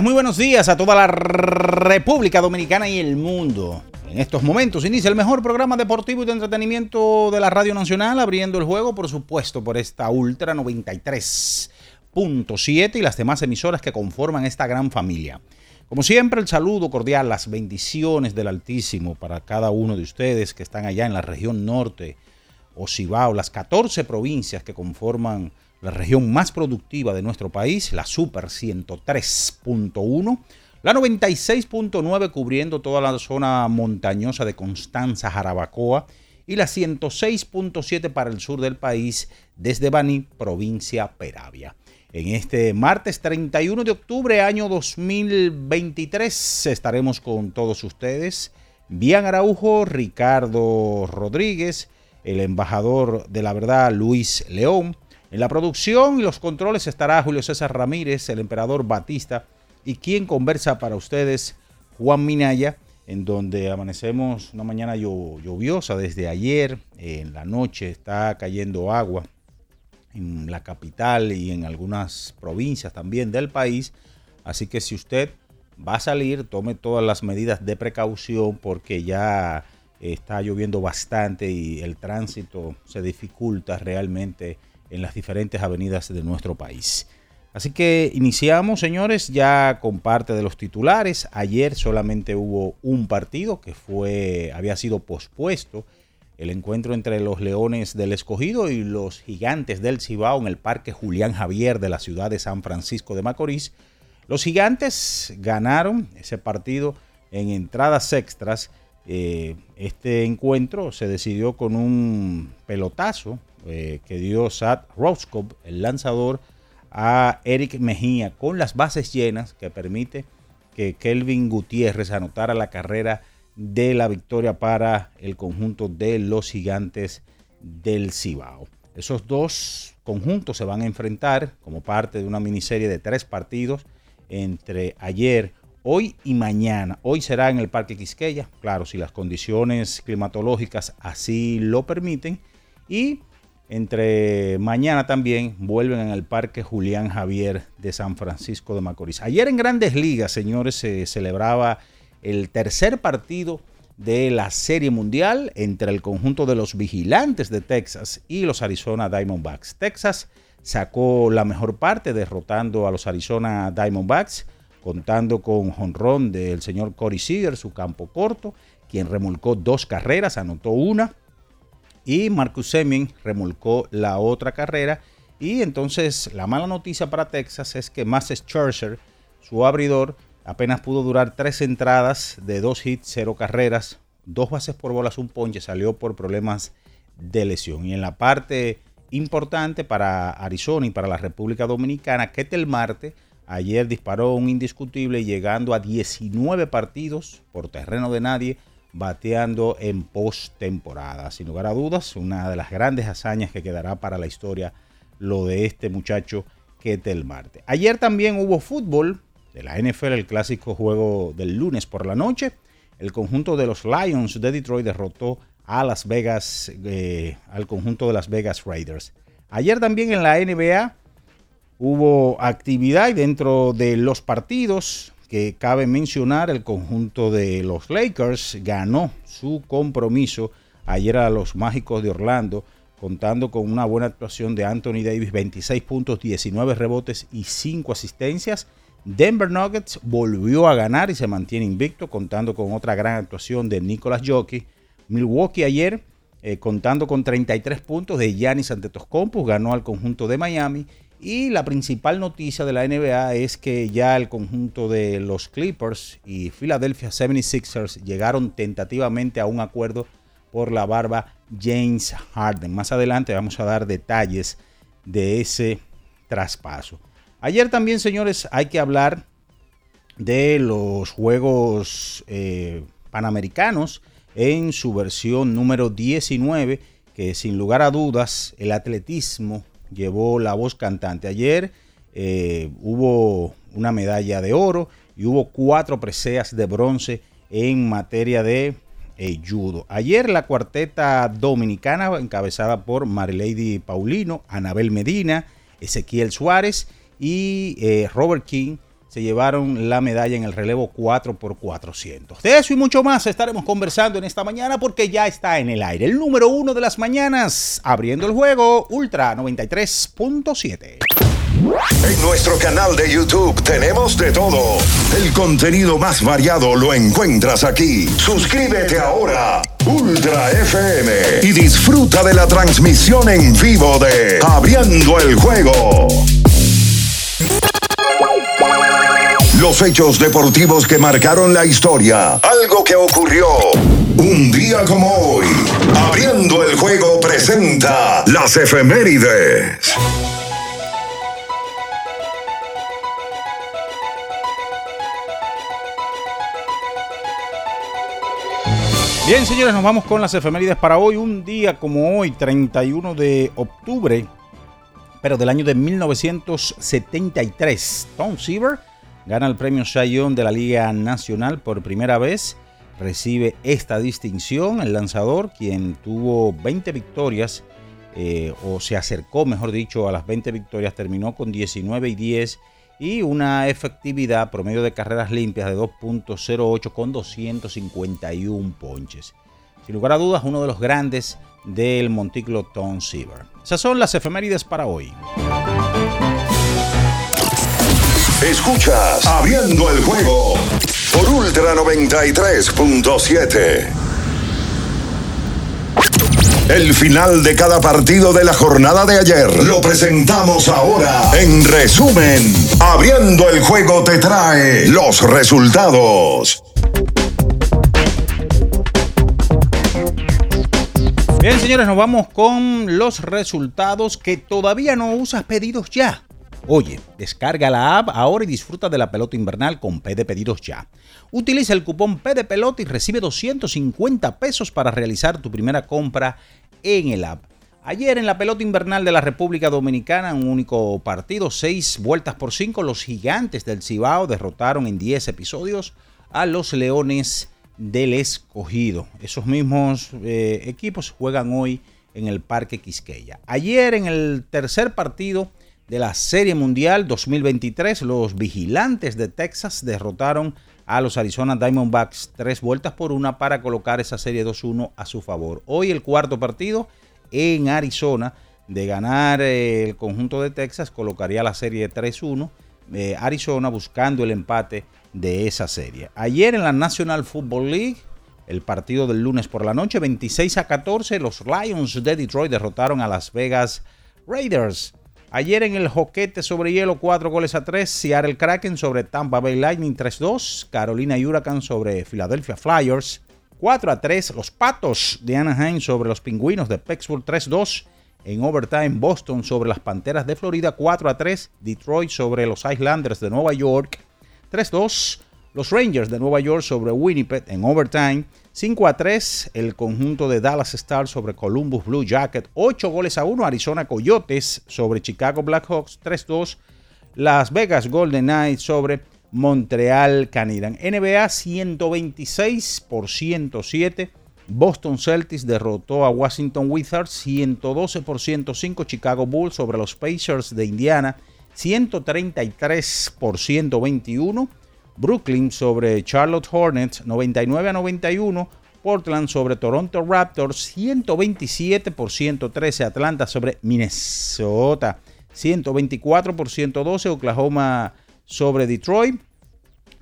Muy buenos días a toda la República Dominicana y el mundo. En estos momentos inicia el mejor programa deportivo y de entretenimiento de la Radio Nacional, abriendo el juego, por supuesto, por esta Ultra 93.7 y las demás emisoras que conforman esta gran familia. Como siempre, el saludo cordial, las bendiciones del Altísimo para cada uno de ustedes que están allá en la región norte o Cibao, las 14 provincias que conforman la región más productiva de nuestro país, la Super 103.1, la 96.9 cubriendo toda la zona montañosa de Constanza, Jarabacoa, y la 106.7 para el sur del país desde Baní, provincia Peravia. En este martes 31 de octubre, año 2023, estaremos con todos ustedes. Bian Araujo, Ricardo Rodríguez, el embajador de la verdad Luis León. En la producción y los controles estará Julio César Ramírez, el emperador Batista y quien conversa para ustedes, Juan Minaya, en donde amanecemos una mañana lluviosa desde ayer. En la noche está cayendo agua en la capital y en algunas provincias también del país. Así que si usted va a salir, tome todas las medidas de precaución porque ya está lloviendo bastante y el tránsito se dificulta realmente en las diferentes avenidas de nuestro país. Así que iniciamos, señores, ya con parte de los titulares. Ayer solamente hubo un partido que fue había sido pospuesto el encuentro entre los Leones del Escogido y los Gigantes del Cibao en el Parque Julián Javier de la ciudad de San Francisco de Macorís. Los Gigantes ganaron ese partido en entradas extras. Eh, este encuentro se decidió con un pelotazo eh, que dio Sad Roscoe, el lanzador, a Eric Mejía con las bases llenas que permite que Kelvin Gutiérrez anotara la carrera de la victoria para el conjunto de los gigantes del Cibao. Esos dos conjuntos se van a enfrentar como parte de una miniserie de tres partidos entre ayer, hoy y mañana. Hoy será en el Parque Quisqueya, claro, si las condiciones climatológicas así lo permiten. Y entre mañana también vuelven en el Parque Julián Javier de San Francisco de Macorís. Ayer en Grandes Ligas, señores, se celebraba el tercer partido de la Serie Mundial entre el conjunto de los vigilantes de Texas y los Arizona Diamondbacks. Texas sacó la mejor parte derrotando a los Arizona Diamondbacks, contando con jonrón del señor Corey Seager, su campo corto, quien remolcó dos carreras, anotó una, y Marcus Semien remolcó la otra carrera. Y entonces la mala noticia para Texas es que Masses Scherzer, su abridor, apenas pudo durar tres entradas de dos hits, cero carreras, dos bases por bolas, un ponche, salió por problemas de lesión. Y en la parte importante para Arizona y para la República Dominicana, Ketel Marte ayer disparó un indiscutible llegando a 19 partidos por terreno de nadie, bateando en postemporada. Sin lugar a dudas, una de las grandes hazañas que quedará para la historia lo de este muchacho Ketel Marte. Ayer también hubo fútbol de la NFL, el clásico juego del lunes por la noche. El conjunto de los Lions de Detroit derrotó a Las Vegas, eh, al conjunto de Las Vegas Raiders. Ayer también en la NBA hubo actividad y dentro de los partidos que cabe mencionar, el conjunto de los Lakers ganó su compromiso ayer a los Mágicos de Orlando, contando con una buena actuación de Anthony Davis, 26 puntos, 19 rebotes y 5 asistencias. Denver Nuggets volvió a ganar y se mantiene invicto, contando con otra gran actuación de Nicolas Jockey. Milwaukee ayer, eh, contando con 33 puntos de Giannis Antetokounmpo, ganó al conjunto de Miami. Y la principal noticia de la NBA es que ya el conjunto de los Clippers y Philadelphia 76ers llegaron tentativamente a un acuerdo por la barba James Harden. Más adelante vamos a dar detalles de ese traspaso. Ayer también, señores, hay que hablar de los Juegos eh, Panamericanos en su versión número 19, que sin lugar a dudas el atletismo llevó la voz cantante. Ayer eh, hubo una medalla de oro y hubo cuatro preseas de bronce en materia de eh, judo. Ayer la cuarteta dominicana, encabezada por Marilady Paulino, Anabel Medina, Ezequiel Suárez, y eh, Robert King se llevaron la medalla en el relevo 4x400. De eso y mucho más estaremos conversando en esta mañana porque ya está en el aire. El número uno de las mañanas, abriendo el juego, Ultra 93.7. En nuestro canal de YouTube tenemos de todo. El contenido más variado lo encuentras aquí. Suscríbete ahora, Ultra FM, y disfruta de la transmisión en vivo de Abriendo el juego. Los hechos deportivos que marcaron la historia. Algo que ocurrió un día como hoy. Abriendo el juego presenta las efemérides. Bien, señores, nos vamos con las efemérides para hoy. Un día como hoy, 31 de octubre, pero del año de 1973. Tom Seaver gana el premio Cy de la Liga Nacional por primera vez. Recibe esta distinción el lanzador, quien tuvo 20 victorias, eh, o se acercó, mejor dicho, a las 20 victorias, terminó con 19 y 10 y una efectividad promedio de carreras limpias de 2.08 con 251 ponches. Sin lugar a dudas, uno de los grandes del montículo Tom Seaver. Esas son las efemérides para hoy. Escuchas Abriendo el juego por Ultra 93.7. El final de cada partido de la jornada de ayer lo presentamos ahora. En resumen, Abriendo el juego te trae los resultados. Bien, señores, nos vamos con los resultados que todavía no usas pedidos ya. Oye, descarga la app ahora y disfruta de la pelota invernal con P de Pedidos Ya. Utiliza el cupón P de Pelota y recibe 250 pesos para realizar tu primera compra en el app. Ayer en la pelota invernal de la República Dominicana, un único partido, seis vueltas por cinco, los gigantes del Cibao derrotaron en 10 episodios a los Leones del escogido. Esos mismos eh, equipos juegan hoy en el Parque Quisqueya. Ayer en el tercer partido de la Serie Mundial 2023, los vigilantes de Texas derrotaron a los Arizona Diamondbacks tres vueltas por una para colocar esa serie 2-1 a su favor. Hoy el cuarto partido en Arizona de ganar eh, el conjunto de Texas colocaría la serie 3-1. Eh, Arizona buscando el empate de esa serie. Ayer en la National Football League, el partido del lunes por la noche, 26 a 14, los Lions de Detroit derrotaron a Las Vegas Raiders. Ayer en el Joquete sobre hielo, 4 goles a 3, Seattle Kraken sobre Tampa Bay Lightning 3-2, Carolina Huracán sobre Philadelphia Flyers 4 a 3, los Patos de Anaheim sobre los Pingüinos de Pittsburgh 3-2, en overtime Boston sobre las Panteras de Florida 4 a 3, Detroit sobre los Islanders de Nueva York 3-2. Los Rangers de Nueva York sobre Winnipeg en overtime. 5 a 3 el conjunto de Dallas Stars sobre Columbus Blue Jacket. 8 goles a 1 Arizona Coyotes sobre Chicago Blackhawks. 3-2 Las Vegas Golden Knights sobre Montreal Canadiens. NBA 126 por 107. Boston Celtics derrotó a Washington Wizards 112 por 105. Chicago Bulls sobre los Pacers de Indiana 133 por 121. Brooklyn sobre Charlotte Hornets 99 a 91. Portland sobre Toronto Raptors 127 por 113. Atlanta sobre Minnesota 124 por 112. Oklahoma sobre Detroit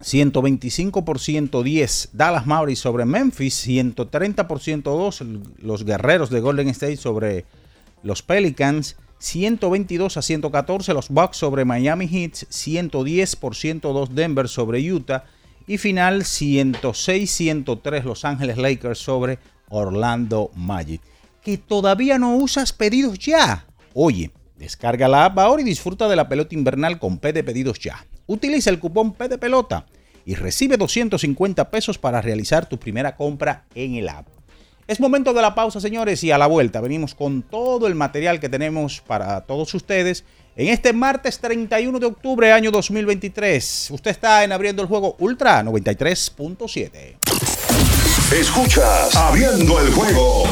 125 por 110. Dallas Mavericks sobre Memphis 130 por 102. Los guerreros de Golden State sobre los Pelicans 122 a 114 los Bucks sobre Miami Heat, 110 por 102 Denver sobre Utah y final 106-103 Los Ángeles Lakers sobre Orlando Magic. Que todavía no usas pedidos ya. Oye, descarga la app ahora y disfruta de la pelota invernal con P de pedidos ya. Utiliza el cupón P de pelota y recibe 250 pesos para realizar tu primera compra en el app. Es momento de la pausa, señores, y a la vuelta venimos con todo el material que tenemos para todos ustedes en este martes 31 de octubre, año 2023. Usted está en Abriendo el Juego Ultra 93.7. Escuchas Abriendo el Juego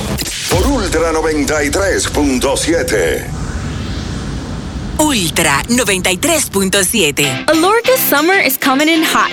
por Ultra 93.7. Ultra 93.7. Alorca's summer is coming in hot,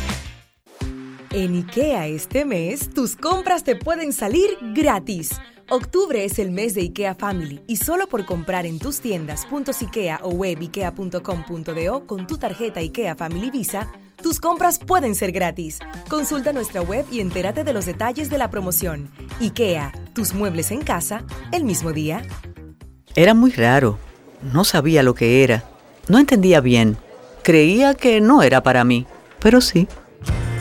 En IKEA este mes, tus compras te pueden salir gratis. Octubre es el mes de IKEA Family y solo por comprar en tus tiendas .ikea o web ikea.com.do con tu tarjeta IKEA Family Visa, tus compras pueden ser gratis. Consulta nuestra web y entérate de los detalles de la promoción. IKEA, tus muebles en casa, el mismo día. Era muy raro. No sabía lo que era. No entendía bien. Creía que no era para mí, pero sí.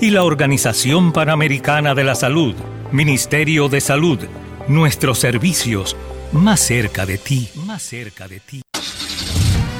y la Organización Panamericana de la Salud. Ministerio de Salud, nuestros servicios más cerca de ti, más cerca de ti.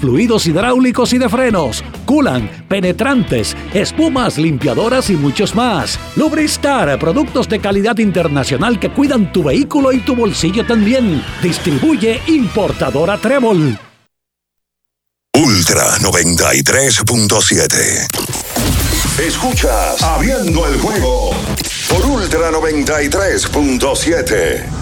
fluidos hidráulicos y de frenos, culan, penetrantes, espumas, limpiadoras y muchos más. Lubristar, productos de calidad internacional que cuidan tu vehículo y tu bolsillo también. Distribuye importadora Trébol. Ultra 93.7. Escuchas Abriendo el juego por Ultra 93.7.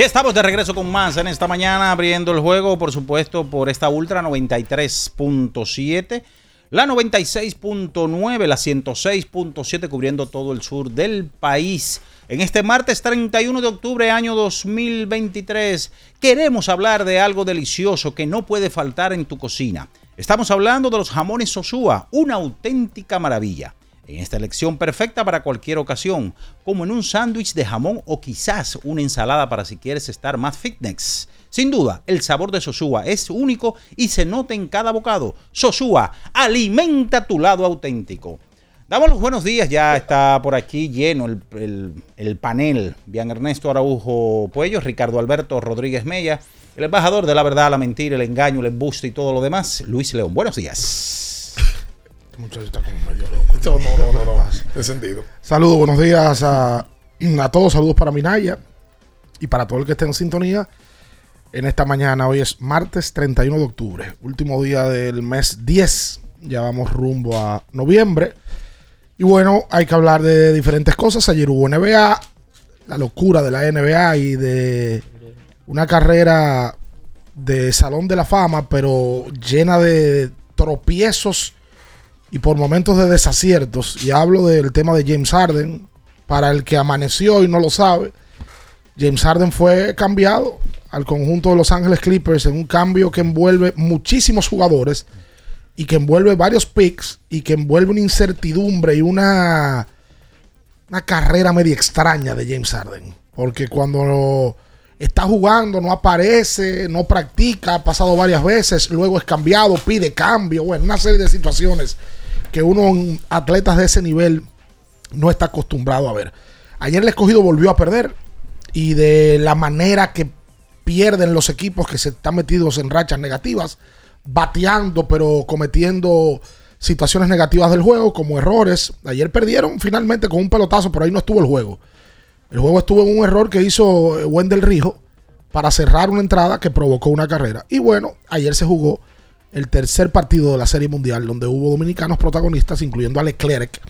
Y estamos de regreso con más en esta mañana, abriendo el juego, por supuesto, por esta Ultra 93.7, la 96.9, la 106.7, cubriendo todo el sur del país. En este martes 31 de octubre, año 2023, queremos hablar de algo delicioso que no puede faltar en tu cocina. Estamos hablando de los jamones Sosúa, una auténtica maravilla en esta elección perfecta para cualquier ocasión, como en un sándwich de jamón o quizás una ensalada para si quieres estar más fitness. Sin duda, el sabor de Sosúa es único y se nota en cada bocado. Sosúa, alimenta tu lado auténtico. Damos los buenos días, ya está por aquí lleno el, panel. Bien Ernesto Araujo Puello, Ricardo Alberto Rodríguez Mella, el embajador de la verdad, la mentira, el engaño, el embuste y todo lo demás, Luis León. Buenos días muchacho está como medio loco. No, no, no, no. Saludos, buenos días a, a todos. Saludos para Minaya y para todo el que esté en sintonía. En esta mañana, hoy es martes 31 de octubre, último día del mes 10. Ya vamos rumbo a noviembre. Y bueno, hay que hablar de diferentes cosas. Ayer hubo NBA, la locura de la NBA y de una carrera de Salón de la Fama, pero llena de tropiezos y por momentos de desaciertos, y hablo del tema de James Harden, para el que amaneció y no lo sabe, James Harden fue cambiado al conjunto de Los Ángeles Clippers en un cambio que envuelve muchísimos jugadores y que envuelve varios picks y que envuelve una incertidumbre y una, una carrera media extraña de James Harden. Porque cuando está jugando, no aparece, no practica, ha pasado varias veces, luego es cambiado, pide cambio, bueno, una serie de situaciones que uno, atletas de ese nivel, no está acostumbrado a ver. Ayer el escogido volvió a perder y de la manera que pierden los equipos que se están metidos en rachas negativas, bateando pero cometiendo situaciones negativas del juego como errores. Ayer perdieron finalmente con un pelotazo, pero ahí no estuvo el juego. El juego estuvo en un error que hizo Wendell Rijo para cerrar una entrada que provocó una carrera. Y bueno, ayer se jugó el tercer partido de la Serie Mundial, donde hubo dominicanos protagonistas, incluyendo a Leclerc,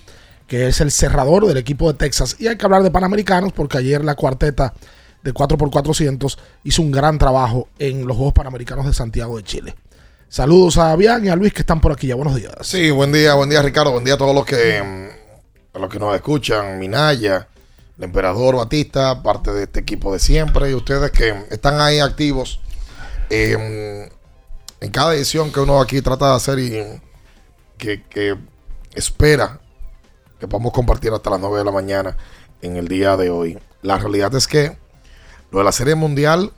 que es el cerrador del equipo de Texas. Y hay que hablar de panamericanos, porque ayer la cuarteta de 4x400 hizo un gran trabajo en los Juegos Panamericanos de Santiago de Chile. Saludos a Bian y a Luis que están por aquí ya. Buenos días. Sí, buen día, buen día Ricardo, buen día a todos los que, mm, los que nos escuchan, Minaya, el emperador Batista, parte de este equipo de siempre, y ustedes que están ahí activos. Eh, en cada edición que uno aquí trata de hacer y que, espera que podamos compartir hasta las 9 de la mañana en el día de hoy. La realidad es que lo de la Serie Mundial,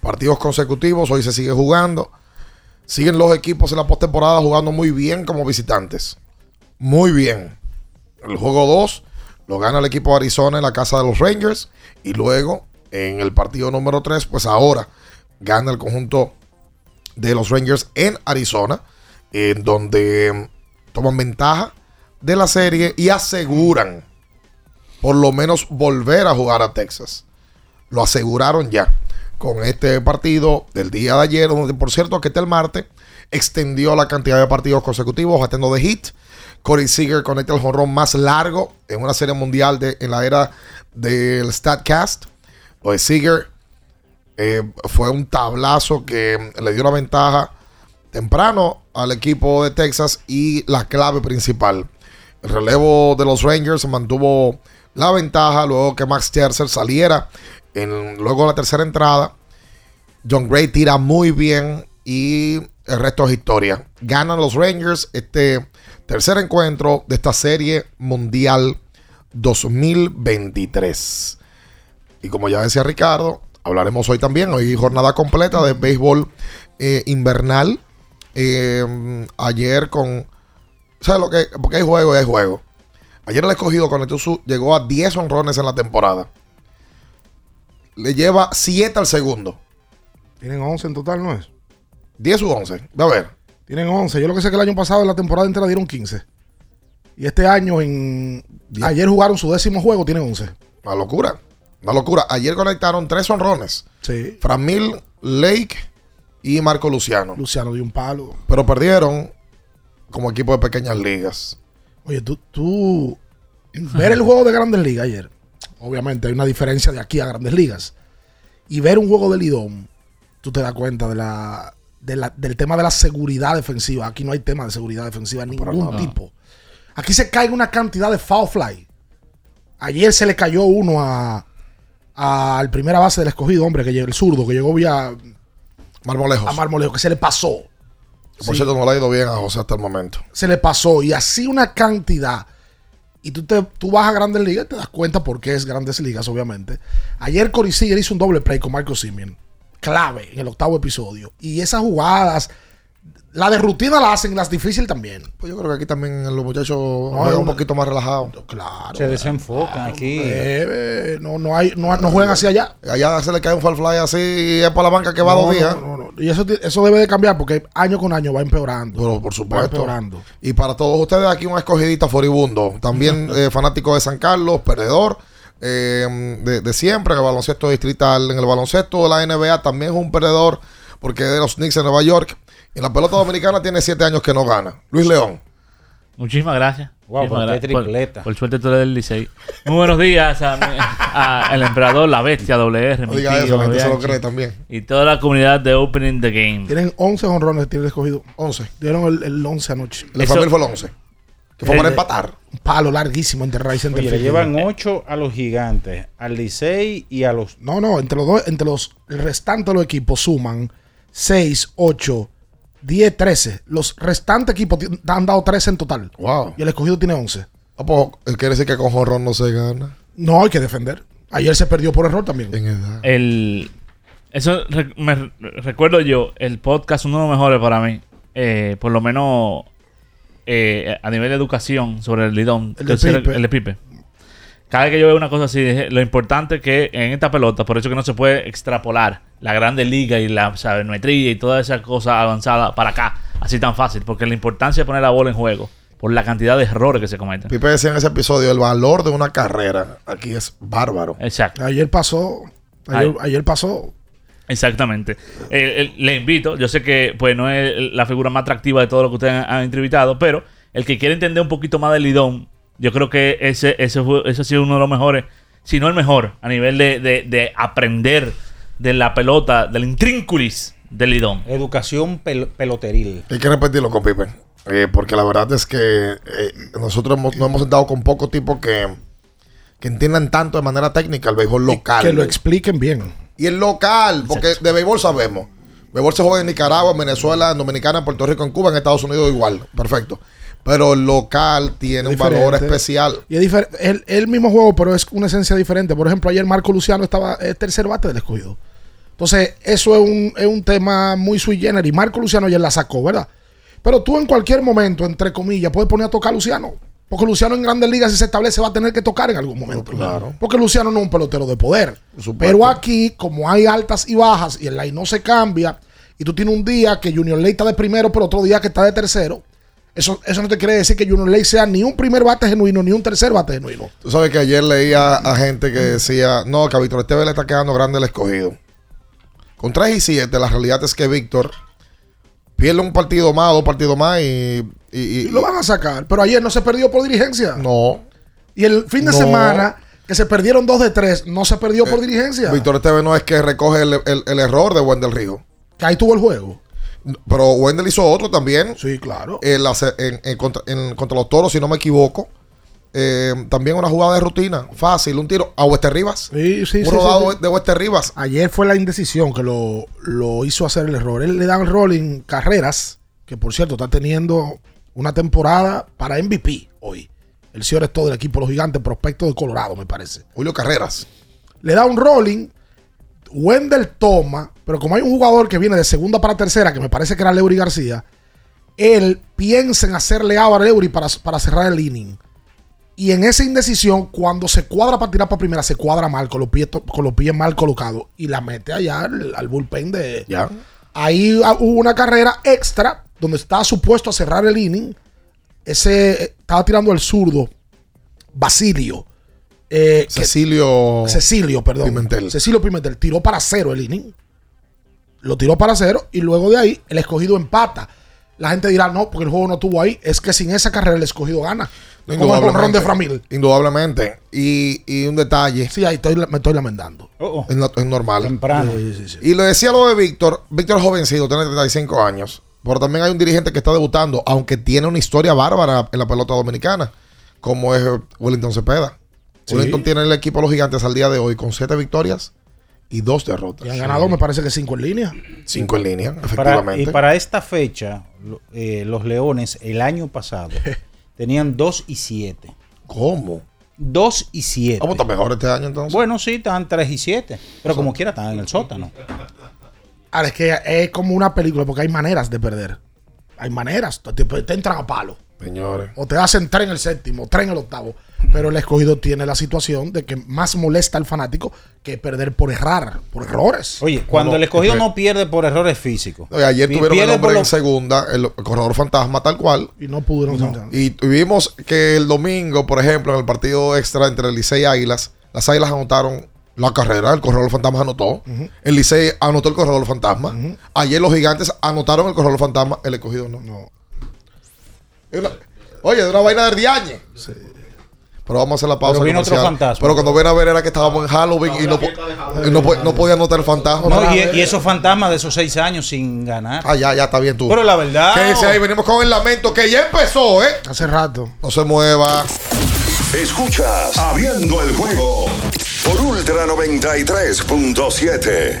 partidos consecutivos, hoy se sigue jugando. Siguen los equipos en la postemporada jugando muy bien como visitantes. Muy bien. El juego 2 lo gana el equipo de Arizona en la casa de los Rangers. Y luego, en el partido número 3, pues ahora gana el conjunto de los Rangers en Arizona, en donde toman ventaja de la serie y aseguran por lo menos volver a jugar a Texas. Lo aseguraron ya con este partido del día de ayer, donde por cierto que este el martes extendió la cantidad de partidos consecutivos, batiendo de hit. Corey Seager conecta el jonrón más largo en una serie mundial de, en la era del StatCast. Lo de Seager eh, fue un tablazo que le dio la ventaja temprano al equipo de Texas y la clave principal. El relevo de los Rangers mantuvo la ventaja luego que Max Scherzer saliera en, luego de la tercera entrada. John Gray tira muy bien y el resto es historia. Ganan los Rangers este tercer encuentro de esta serie mundial 2023. Y como ya decía Ricardo, hablaremos hoy también. Hoy jornada completa de béisbol eh, invernal. Eh, ayer con. ¿Sabes lo que? Porque hay juego y hay juego. Ayer el escogido con el su llegó a 10 honrones en la temporada. Le lleva 7 al segundo. Tienen 11 en total, ¿no es? 10 u 11. A ver. Tienen 11. Yo lo que sé que el año pasado en la temporada entera dieron 15. Y este año, en ayer jugaron su décimo juego, tienen 11. Una locura. Una locura. Ayer conectaron tres honrones. Sí. Framil, Lake y Marco Luciano. Luciano dio un palo. Pero perdieron como equipo de pequeñas ligas. Oye, tú, tú ver el juego de Grandes Ligas ayer, obviamente hay una diferencia de aquí a Grandes Ligas. Y ver un juego de Lidón, tú te das cuenta de la, del tema de la seguridad defensiva. Aquí no hay tema de seguridad defensiva de ningún tipo. Aquí se cae una cantidad de foul fly. Ayer se le cayó uno a al primera base del escogido, hombre, que llegó el zurdo, que llegó vía Marmolejos. A Marmolejos, que se le pasó. Por cierto, no le ha ido bien a José hasta el momento. Se le pasó. Y así una cantidad. Y tú, te, tú vas a Grandes Ligas y te das cuenta por qué es Grandes Ligas, obviamente. Ayer Seager hizo un doble play con Marco Simeon. Clave en el octavo episodio. Y esas jugadas la de rutina la hacen, las difíciles también. Pues yo creo que aquí también los muchachos juegan un poquito más relajados. Claro. Se desenfocan aquí. Eh, no, no, hay, no, no, juegan así allá. Allá se le cae un fall fly así y es para la banca que va dos días. Y eso, eso debe de cambiar porque año con año va empeorando. Pero por supuesto. Va empeorando. Y para todos ustedes aquí un escogidita furibundo. También eh, fanático de San Carlos, perdedor. Eh, de, de siempre en el baloncesto distrital, en el baloncesto de la NBA también es un perdedor porque es de los Knicks de Nueva York. En la pelota dominicana tiene siete años que no gana. Luis León. Muchísimas gracias. Wow, Muchísimas tripleta. Por, suerte tú eres del Licey. Muy buenos días a, el emperador, la bestia WR. No diga eso, la gente se lo cree también. Y toda la comunidad de Opening the Game. Tienen 11 honrones, tienen escogido. 11. Dieron el, el 11 anoche. El familia fue el 11. Que fue para empatar. Un palo larguísimo entre Rice y Le llevan 8 a los gigantes, al Licey y a los. No, no, entre los dos, entre los el restante de los equipos suman 6, 8, 10, 13. Los restantes equipos han dado 13 en total. Wow. Y el escogido tiene 11. Ah, pues, quiere decir que con Jorrón no se gana. No, hay que defender. Ayer se perdió por error también. En edad. El, eso me recuerdo yo, el podcast, uno de los mejores para mí. Eh, por lo menos eh, a nivel de educación sobre el lidón. El de Pipe. El de Pipe. Cada vez que yo veo una cosa así, lo importante que en esta pelota, por eso que no se puede extrapolar la grande liga y la sabermetría y toda esa cosa avanzada para acá, así tan fácil, porque la importancia de poner la bola en juego, por la cantidad de errores que se cometen. Pipe decía en ese episodio, el valor de una carrera aquí es bárbaro. Exacto. Ayer pasó, ayer, pasó. Exactamente. le invito, yo sé que pues no es la figura más atractiva de todo lo que ustedes han entrevistado, pero el que quiere entender un poquito más del lidón, yo creo que ese, ese, ese ha sido uno de los mejores, si no el mejor, a nivel de, de, aprender de la pelota, del intrínculis del lidón. Educación peloteril. Hay que repetirlo con Pipe. Eh, porque la verdad es que eh, nosotros hemos, nos hemos sentado con pocos tipos que, que entiendan tanto de manera técnica el béisbol local. que lo expliquen bien. Y el local, porque de béisbol sabemos. Béisbol se juega en Nicaragua, en Venezuela, en Dominicana, en Puerto Rico, en Cuba, en Estados Unidos igual. Perfecto. Pero el local tiene un valor especial. Y es el, el, mismo juego, pero es una esencia diferente. Por ejemplo, ayer Marco Luciano estaba el tercer bate del escogido. Entonces, eso es un, es un tema muy sui generis. Marco Luciano ayer la sacó, ¿verdad? Pero tú en cualquier momento, entre comillas, puedes poner a tocar a Luciano. Porque Luciano en grandes ligas, si se establece, va a tener que tocar en algún momento. Claro. Porque Luciano no es un pelotero de poder. Pero aquí, como hay altas y bajas y el line no se cambia, y tú tienes un día que Junior Ley está de primero, pero otro día que está de tercero, Eso, eso no te quiere decir que Junior Ley sea ni un primer bate genuino ni un tercer bate genuino. Tú sabes que ayer leía a gente que decía, no, que a Víctor Esteves le está quedando grande el escogido. Con 3 y 7, la realidad es que Víctor pierde un partido más, dos partidos más y, y, y- Y lo van a sacar. Pero ayer no se perdió por dirigencia. No. Y el fin de No. semana, que se perdieron dos de tres, no se perdió por dirigencia. Víctor Esteves no es que recoge el, el- el error de Wendell Río. Que ahí tuvo el juego. Pero Wendell hizo otro también. Sí, claro. En la en- en contra, en- contra los toros, si no me equivoco. Eh, también una jugada de rutina. Fácil, un tiro a Wester Rivas. Sí, sí, un sí, rodado sí. de Wester Rivas. Ayer fue la indecisión que lo, lo hizo hacer el error. Él le da el rol en carreras, que por cierto está teniendo una temporada para MVP hoy. El señor es todo del equipo Los Gigantes, prospecto de Colorado, me parece. Julio Carreras. Le da un rolling. Wendell toma, pero como hay un jugador que viene de segunda para tercera, que me parece que era Leury García, él piensa en hacerle out a Leury para, para cerrar el inning. Y en esa indecisión, cuando se cuadra para tirar para primera, se cuadra mal, con los pies, con los pies mal colocados. Y la mete allá al, al bullpen de. Ya. Ahí ah, hubo una carrera extra donde estaba supuesto a cerrar el inning. Ese eh, estaba tirando el zurdo, Basilio. Eh, que- Cecilio. Cecilio, perdón. Pimentel. Cecilio Pimentel tiró para cero el inning. Lo tiró para cero y luego de ahí el escogido empata. La gente dirá, no, porque el juego no estuvo ahí. Es que sin esa carrera el escogido gana. No, Como el jonrón de indudablemente. Framil. Indudablemente. Y, y un detalle. Sí, ahí estoy, me estoy lamentando. Es, no- es normal. Temprano. Y le decía lo de Víctor. Víctor es jovencito, tiene 35 años. Pero también hay un dirigente que está debutando, aunque tiene una historia bárbara en la pelota dominicana, como es Wellington Cepeda. Sí. Wellington tiene el equipo de los gigantes al día de hoy con 7 victorias y 2 derrotas. Y han ganado, me parece que cinco en línea. 5 en línea, Para- efectivamente. y para esta fecha, eh, los Leones el año pasado tenían 2 y 7. ¿Cómo? 2 y 7. ¿Cómo está mejor este año entonces? Bueno, sí, están 3 y 7. Pero como quiera, están en el sótano. Ahora, es que es como una película porque hay maneras de perder. Hay maneras. Te, te entran a palo. Señores. O te hacen tres en el séptimo, tres en el octavo. Pero el escogido tiene la situación de que más molesta al fanático que perder por errar, por errores. Oye, cuando el escogido no pierde por errores físicos. No, ayer tuvieron el hombre en lo- segunda, el, corredor fantasma tal cual. Y no pudieron sacar. Y tuvimos que el domingo, por ejemplo, en el partido extra entre el Licey y Águilas, las Águilas anotaron la carrera, el corredor fantasma anotó. El Licey anotó el corredor fantasma. Ayer los gigantes anotaron el corredor fantasma, el escogido no. Una- oye, de una vaina de Diañe. Pero vamos a hacer la pausa. Pero vino otro fantasma. Pero cuando ven a ver era que estábamos en Halloween y no, y no, po- no podía anotar el fantasma. No, y, y esos fantasmas de esos 6 años sin ganar. Ah, ya, ya está bien tú. Pero la verdad. Que dice ahí, venimos con el lamento que ya empezó, ¿eh? Hace rato. No se mueva. Escuchas Abriendo el juego por Ultra 93.7.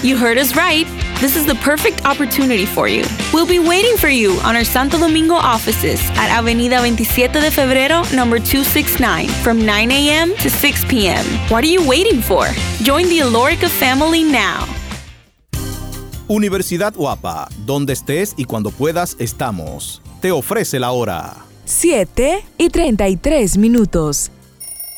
You heard us right. This is the perfect opportunity for you. We'll be waiting for you on our Santo Domingo offices at Avenida 27 de Febrero, number 269, from 9 a.m. to 6 p.m. What are you waiting for? Join the Alorica family now. Universidad Guapa, donde estés y cuando puedas estamos. Te ofrece la hora. 7 y 33 minutos.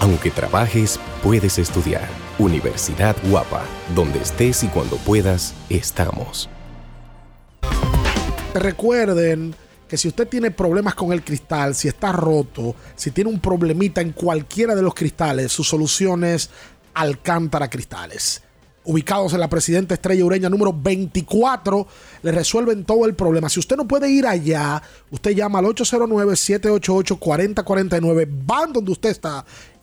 Aunque trabajes, puedes estudiar. Universidad Guapa, donde estés y cuando puedas, estamos. Recuerden que si usted tiene problemas con el cristal, si está roto, si tiene un problemita en cualquiera de los cristales, su solución es Alcántara Cristales. Ubicados en la Presidenta Estrella Ureña número 24, le resuelven todo el problema. Si usted no puede ir allá, usted llama al 809-788-4049, van donde usted está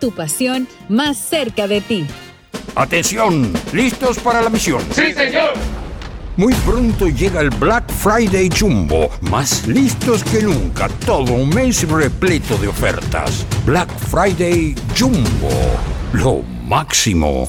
Tu pasión más cerca de ti. Atención, ¿listos para la misión? Sí, señor. Muy pronto llega el Black Friday Jumbo, más listos que nunca, todo un mes repleto de ofertas. Black Friday Jumbo, lo máximo.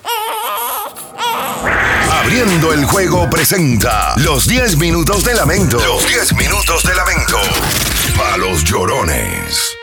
Abriendo el juego presenta los 10 minutos de lamento. Los 10 minutos de lamento. A los llorones.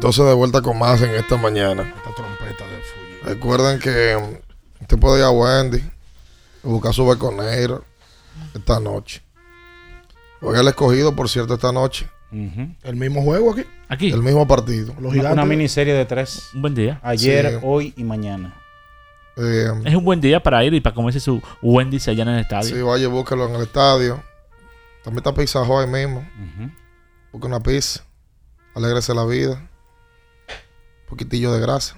Entonces de vuelta con más en esta mañana. Esta trompeta de fuego. Recuerden que usted puede ir a Wendy y buscar su beconero esta noche. Juega el escogido, por cierto, esta noche. El mismo juego aquí. Aquí. El mismo partido. Los Una, gigantes. una miniserie de tres. Un buen día. Ayer, Sí. hoy y mañana. Eh, Es un buen día para ir y para comerse su Wendy's allá en el estadio. sí, vaya, búsquelo en el estadio. También está Pizza Hut ahí mismo. Busca una pizza. Alégrese la vida. Poquitillo de grasa.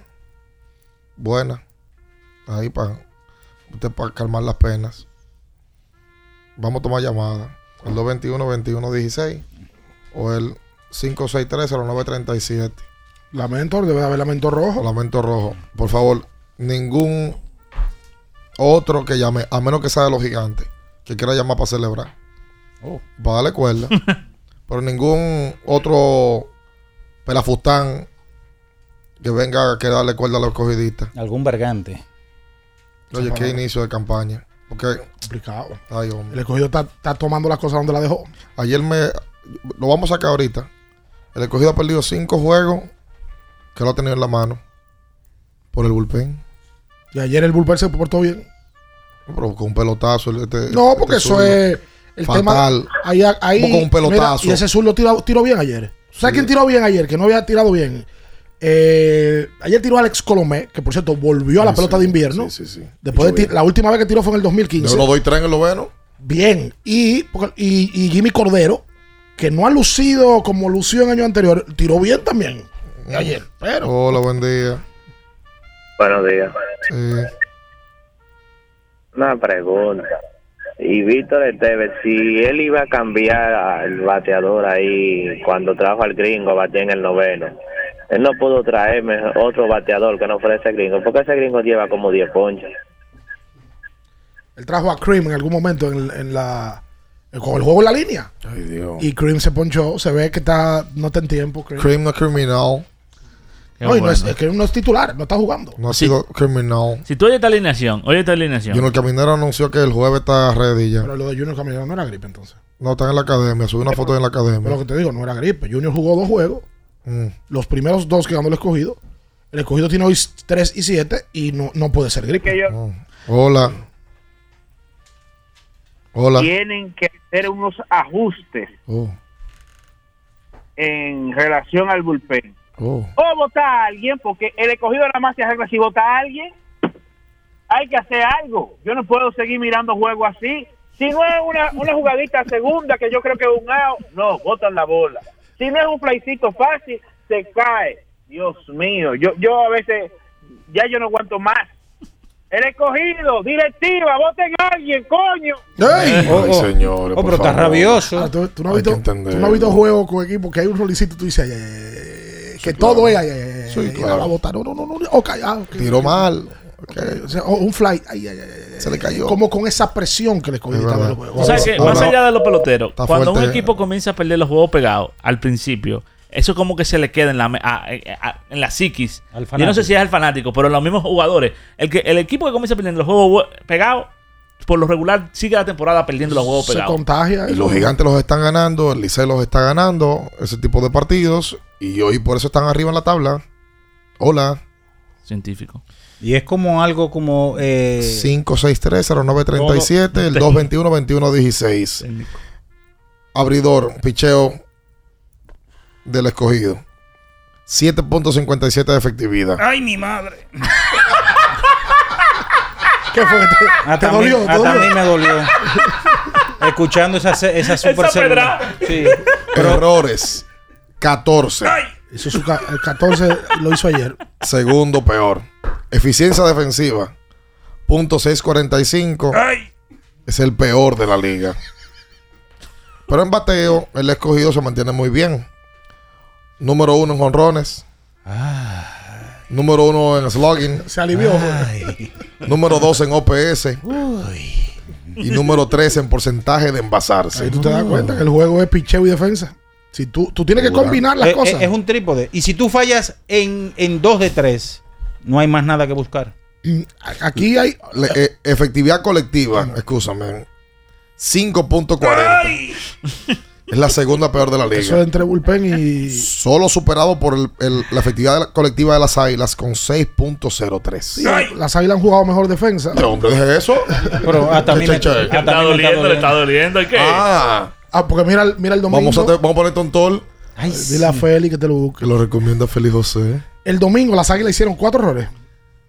Buena. Ahí para usted para calmar las penas. Vamos a tomar llamada. El 221-2116 o el 563-0937. Lamento, debe de haber lamento rojo. Lamento rojo. Por favor, ningún otro que llame, a menos que sea de los gigantes, que quiera llamar para celebrar. Oh. Para darle cuerda. Pero ningún otro pelafustán que venga a que darle cuerda a los escogidistas. Algún vergante. Oye, qué inicio de campaña. Porque, Complicado. ay, hombre. El escogido está, está tomando las cosas donde la dejó. Ayer me. Lo vamos a sacar ahorita. El escogido ha perdido cinco juegos que lo ha tenido en la mano. Por el bullpen. Y ayer el bullpen se portó bien. Pero con un pelotazo. este- No, porque este eso zurdo. es el tema. Ahí, ahí, con un pelotazo. mira, y ese sur lo tiró, tiró bien ayer. ¿Sabes quién tiró bien ayer? Que no había tirado bien. Eh, ayer tiró Alex Colomé, que por cierto volvió a la Sí, pelota sí, de invierno. sí, sí, sí. Después de la última vez que tiró fue en el 2015. Yo no doy tren en lo bueno. Bien. Y, y, y Jimmy Cordero, que no ha lucido como lució en años anteriores, tiró bien también ayer. Pero Hola, buen día. Buenos días. Una pregunta. Y Víctor Esteves, si él iba a cambiar al bateador ahí cuando trajo al gringo a batear en el noveno, él no pudo traerme otro bateador que no fuera ese gringo, porque ese gringo lleva como 10 ponches. él trajo a Cream en algún momento en, en la con el juego en la línea. ay, Dios. Y Cream se ponchó. Se ve que está no está en tiempo. Cream. Cream no es criminal. Qué No, y no es, bueno. es que no es titular, no está jugando. No ha sido criminal. Si tú oyes esta alineación, oye esta alineación. Junior Caminero anunció que el jueves está ready ya. Pero lo de Junior Caminero no era gripe entonces. No, está en la academia. Subí una foto en la Pero lo academia. que te digo, no era gripe. Junior jugó dos juegos. Mm. Los primeros dos que ganó el escogido. El escogido tiene hoy 3 y 7 y no, no puede ser gripe. Hola. Hola. tienen que hacer unos ajustes Oh, en relación al bullpen. oh. O votar a alguien, porque el escogido nada más se arregla si vota a alguien. Hay que hacer algo. Yo no puedo seguir mirando juegos así. Si no es una, una jugadita segunda, que yo creo que es un out, no, botan la bola. Si no es un playcito fácil, se cae. Dios mío, yo, yo a veces, ya yo no aguanto más. El escogido, directiva, voten a alguien, coño. ¡Ey! Oh, Ay, oh. señores. Oh, por pero está favor. rabioso. Ah, ¿tú, tú no has visto, tú no has visto juegos con equipos que hay un rolicito y tú dices, ay, ay, ay, que todo es, ay, Sí, claro. la bota. No, no, no, no. Ah, ok. Tiró mal. Ok, o sea, o un fly. ay, ay, ay, Se le cayó. Como con esa presión que le juego. Tú sabes que más allá de los peloteros, Está cuando un equipo comienza a perder los juegos pegados al principio, eso como que se le queda en la, a- a- a- en la psiquis. Al Yo no sé si es al fanático, pero los mismos jugadores. El, que, el equipo que comienza perdiendo los juegos pegados, por lo regular sigue la temporada perdiendo los juegos Se pegados. contagia. Y los gigantes los están ganando, el Licey los está ganando, ese tipo de partidos. Y hoy por eso están arriba en la tabla. Hola. Científico. Y es como algo como. Eh, 563-0937, el 221-2116. Abridor, picheo del escogido. 7.57 de efectividad. ¡Ay, mi madre! ¿Qué fue? ¿Te, Hasta, te a mí- dolió? ¿Te hasta a dolió? mí me dolió. Escuchando esa, esa Esa super pedra. Sí. Errores, 14. Hizo su ca- el 14 lo hizo ayer. Segundo peor. Eficiencia defensiva, punto 645. Es el peor de la liga. Pero en bateo, el escogido se mantiene muy bien. Número uno en jonrones. Número uno en slugging. Se alivió. Número dos en OPS. Y número tres en porcentaje de envasarse. Ahí tú te das cuenta que el juego es picheo y defensa. Si tú, tú tienes que combinar las Es, cosas. es- es un trípode. Y si tú fallas en, en dos de tres, no hay más nada que buscar. Aquí hay. Le- eh, efectividad colectiva, escúchame. 5.40. Es la segunda peor de la liga. Eso es entre bullpen y. Solo superado por el- el- la efectividad de la- colectiva de las águilas con 6.03. Sí, las águilas han jugado mejor defensa. Pero, hombre, deje eso. Pero hasta a mí me- hasta Está doliendo, le está doliendo. ¿y qué? Ah, Ah, porque mira, el- mira el domingo. vamos a, te- vamos a poner tontol. Dile a Feli que te lo busque. Que lo recomienda Félix José. El domingo las águilas hicieron cuatro errores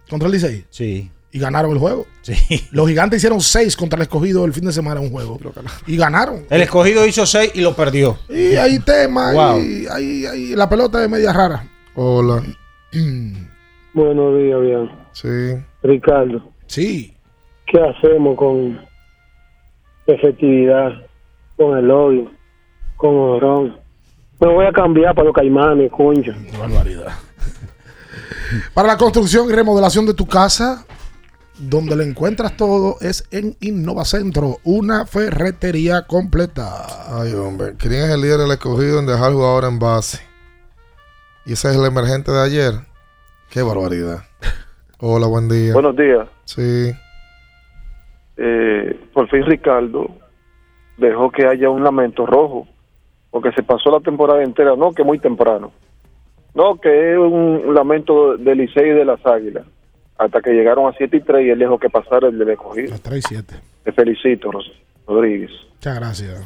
contra el Licey. Sí. Y ganaron el juego. Sí. Los gigantes hicieron seis contra el escogido el fin de semana un juego. Y ganaron. El escogido hizo 6 y lo perdió. Y hay temas. Wow. Y hay, hay- la pelota es media rara. Hola. Buenos días, bien. Sí. Ricardo, Sí. ¿qué hacemos con efectividad, con el lobby, con Orón? Me voy a cambiar para los caimanes, concho. barbaridad. Para la construcción y remodelación de tu casa, donde le encuentras todo es en Innovacentro, una ferretería completa. Ay, hombre. ¿Quién es el líder del escogido en dejar jugador en base? Y ese es el emergente de ayer. Qué barbaridad. Hola, buen día. Buenos días. Sí. Eh, por fin Ricardo dejó que haya un lamento rojo, porque se pasó la temporada entera, no que muy temprano, no que es un lamento del Licey y de las Águilas, hasta que llegaron a 7 y 3 y él dejó que pasara el del escogido. 3 y 7. Te felicito, Rodríguez. Muchas gracias.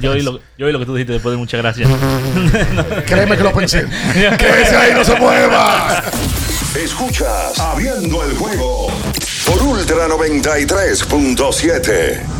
Yo oí, lo, yo oí lo que tú dijiste después de muchas gracias. Créeme que lo pensé. Quédese ahí, no se mueva. Escuchas Abriendo el juego por Ultra 93.7.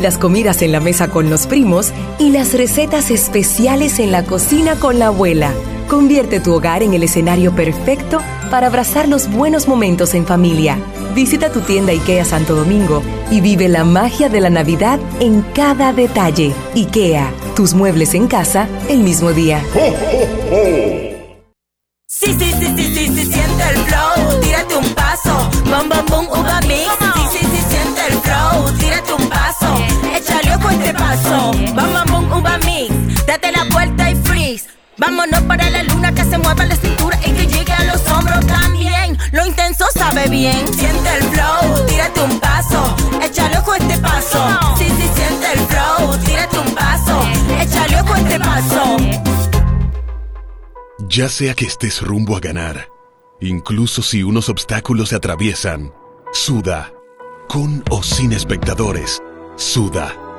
las comidas en la mesa con los primos y las recetas especiales en la cocina con la abuela. Convierte tu hogar en el escenario perfecto para abrazar los buenos momentos en familia. Visita tu tienda IKEA Santo Domingo y vive la magia de la Navidad en cada detalle. IKEA, tus muebles en casa el mismo día. Sí, sí, sí, sí, sí, sí, siente el flow. Tírate un paso. Bum, bum, bum, uva A este paso. Bum, bum, bum, uva mix. Date la vuelta y freeze. Vámonos para la luna que se mueva la cintura y que llegue a los hombros también. Lo intenso sabe bien. Siente el flow. Tírate un paso. Échale ojo a este paso. Sí, sí, siente el flow. Tírate un paso. Échale ojo a este paso. Ya sea que estés rumbo a ganar, incluso si unos obstáculos se atraviesan, suda, con o sin espectadores, suda,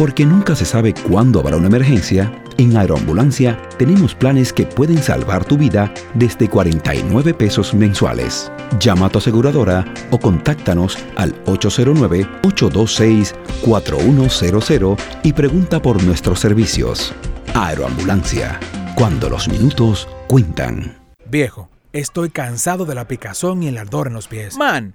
Porque nunca se sabe cuándo habrá una emergencia, en Aeroambulancia tenemos planes que pueden salvar tu vida desde 49 pesos mensuales. Llama a tu aseguradora o contáctanos al 809-826-4100 y pregunta por nuestros servicios. Aeroambulancia, cuando los minutos cuentan. Viejo, estoy cansado de la picazón y el ardor en los pies. Man,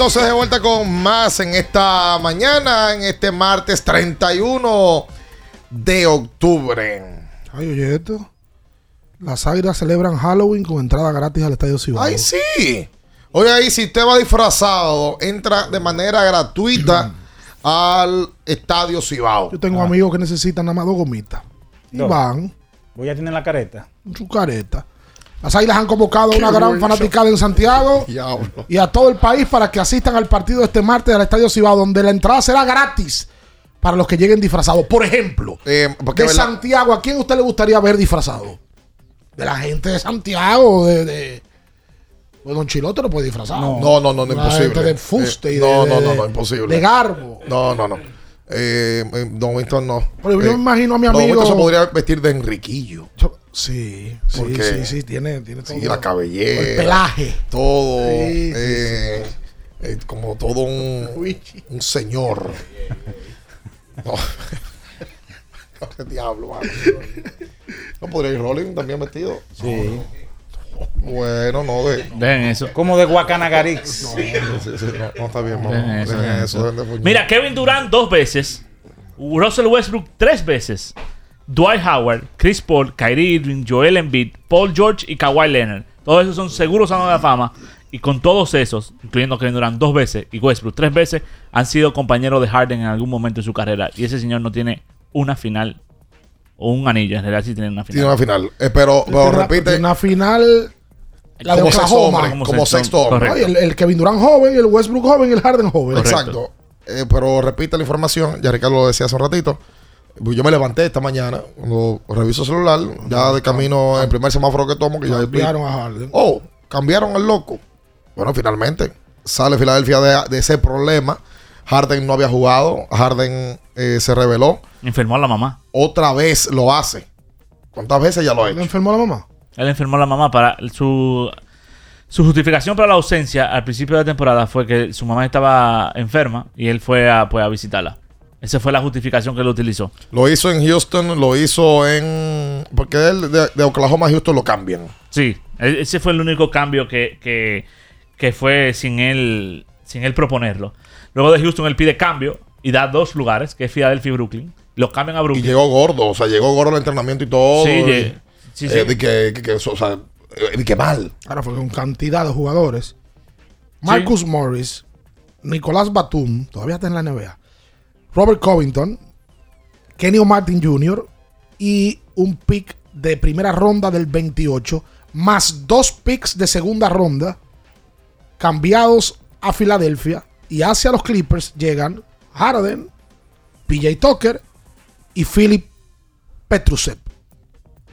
Entonces de vuelta con más en esta mañana, en este martes 31 de octubre. Ay, oye esto. Las Águilas celebran Halloween con entrada gratis al Estadio Cibao. ¡Ay, sí! Oye, ahí si usted va disfrazado, entra de manera gratuita al Estadio Cibao. Yo tengo amigos que necesitan nada más dos gomitas. Y van Voy a tener la careta. su careta. Las Águilas han convocado a una gran buen fanaticada en Santiago y a todo el país para que asistan al partido este martes al Estadio Cibao, donde la entrada será gratis para los que lleguen disfrazados. Por ejemplo, Eh, porque de verdad- Santiago, ¿a quién usted le gustaría ver disfrazado? De la gente de Santiago, de... de... Pues Don Chilote no puede disfrazar. No, no, no, no, La imposible. gente de fuste Eh, y de, no, no, no, no, imposible. De garbo. No, no, no. Eh, eh, Don Winston no. Pero yo Eh, me imagino a mi Don amigo- Winston se podría vestir de Enriquillo. Sí, Porque- sí, sí, tiene, tiene todo. Sí, la cabellera. El pelaje. Todo. Sí, sí, eh, eh, como todo un, un señor. No. Qué diablo, mano. No podría ir Rolling también vestido. Sí. Bueno, no de. Dejen eso. Como de Guacanagarix. No, sí, sí, no, no está bien, vamos. Dejen eso, Dejen eso, eso. dejen de puñet. Mira, Kevin Durant dos veces. Russell Westbrook tres veces. Dwight Howard, Chris Paul, Kyrie Irving, Joel Embiid, Paul George y Kawhi Leonard. Todos esos son seguros salón de la fama. Y con todos esos, incluyendo Kevin Durant dos veces y Westbrook tres veces, han sido compañeros de Harden en algún momento de su carrera. Y ese señor no tiene una final o un anillo. En realidad sí tiene una final. Tiene una final. Eh, pero, repite. Una final. La de como sexto Oklahoma. hombre. Como Como sexto- sexto hombre. el, el Kevin Durant joven, el Westbrook joven y el Harden joven. Exacto. Eh, pero repite la información, ya Ricardo lo decía hace un ratito. Pues Yo me levanté esta mañana, cuando reviso el celular, ya de camino, el primer semáforo que tomo, que ya Cambiaron a Harden. Oh, cambiaron al loco. Bueno, finalmente sale Filadelfia de, de ese problema. Harden no había jugado, Harden eh, se reveló. Enfermó a la mamá. Otra vez lo hace. ¿Cuántas veces ya lo ha ¿Le hecho? enfermó la mamá? Él enfermó a la mamá para su su justificación para la ausencia al principio de la temporada fue que su mamá estaba enferma y él fue a, pues, a visitarla. Esa fue la justificación que él utilizó. Lo hizo en Houston, lo hizo en... Porque él de, de Oklahoma a Houston lo cambian. Sí, e- ese fue el único cambio que, que, que fue sin él, sin él proponerlo. Luego de Houston él pide cambio y da dos lugares, que es Philadelphia y Brooklyn. Lo cambian a Y Brooklyn. llegó gordo, o sea, llegó gordo al entrenamiento y todo. Sí, y- sí, sí. eh, de que, que- que eso, o sea, eh, de que mal. Ahora fue con cantidad de jugadores. Marcus Morris, Nicolás Batum, todavía está en la NBA. Robert Covington, Kenny Martin Jr. y un pick de primera ronda del 28, más dos picks de segunda ronda cambiados a Filadelfia y hacia los Clippers llegan Harden, PJ Tucker y Philip Petrusev.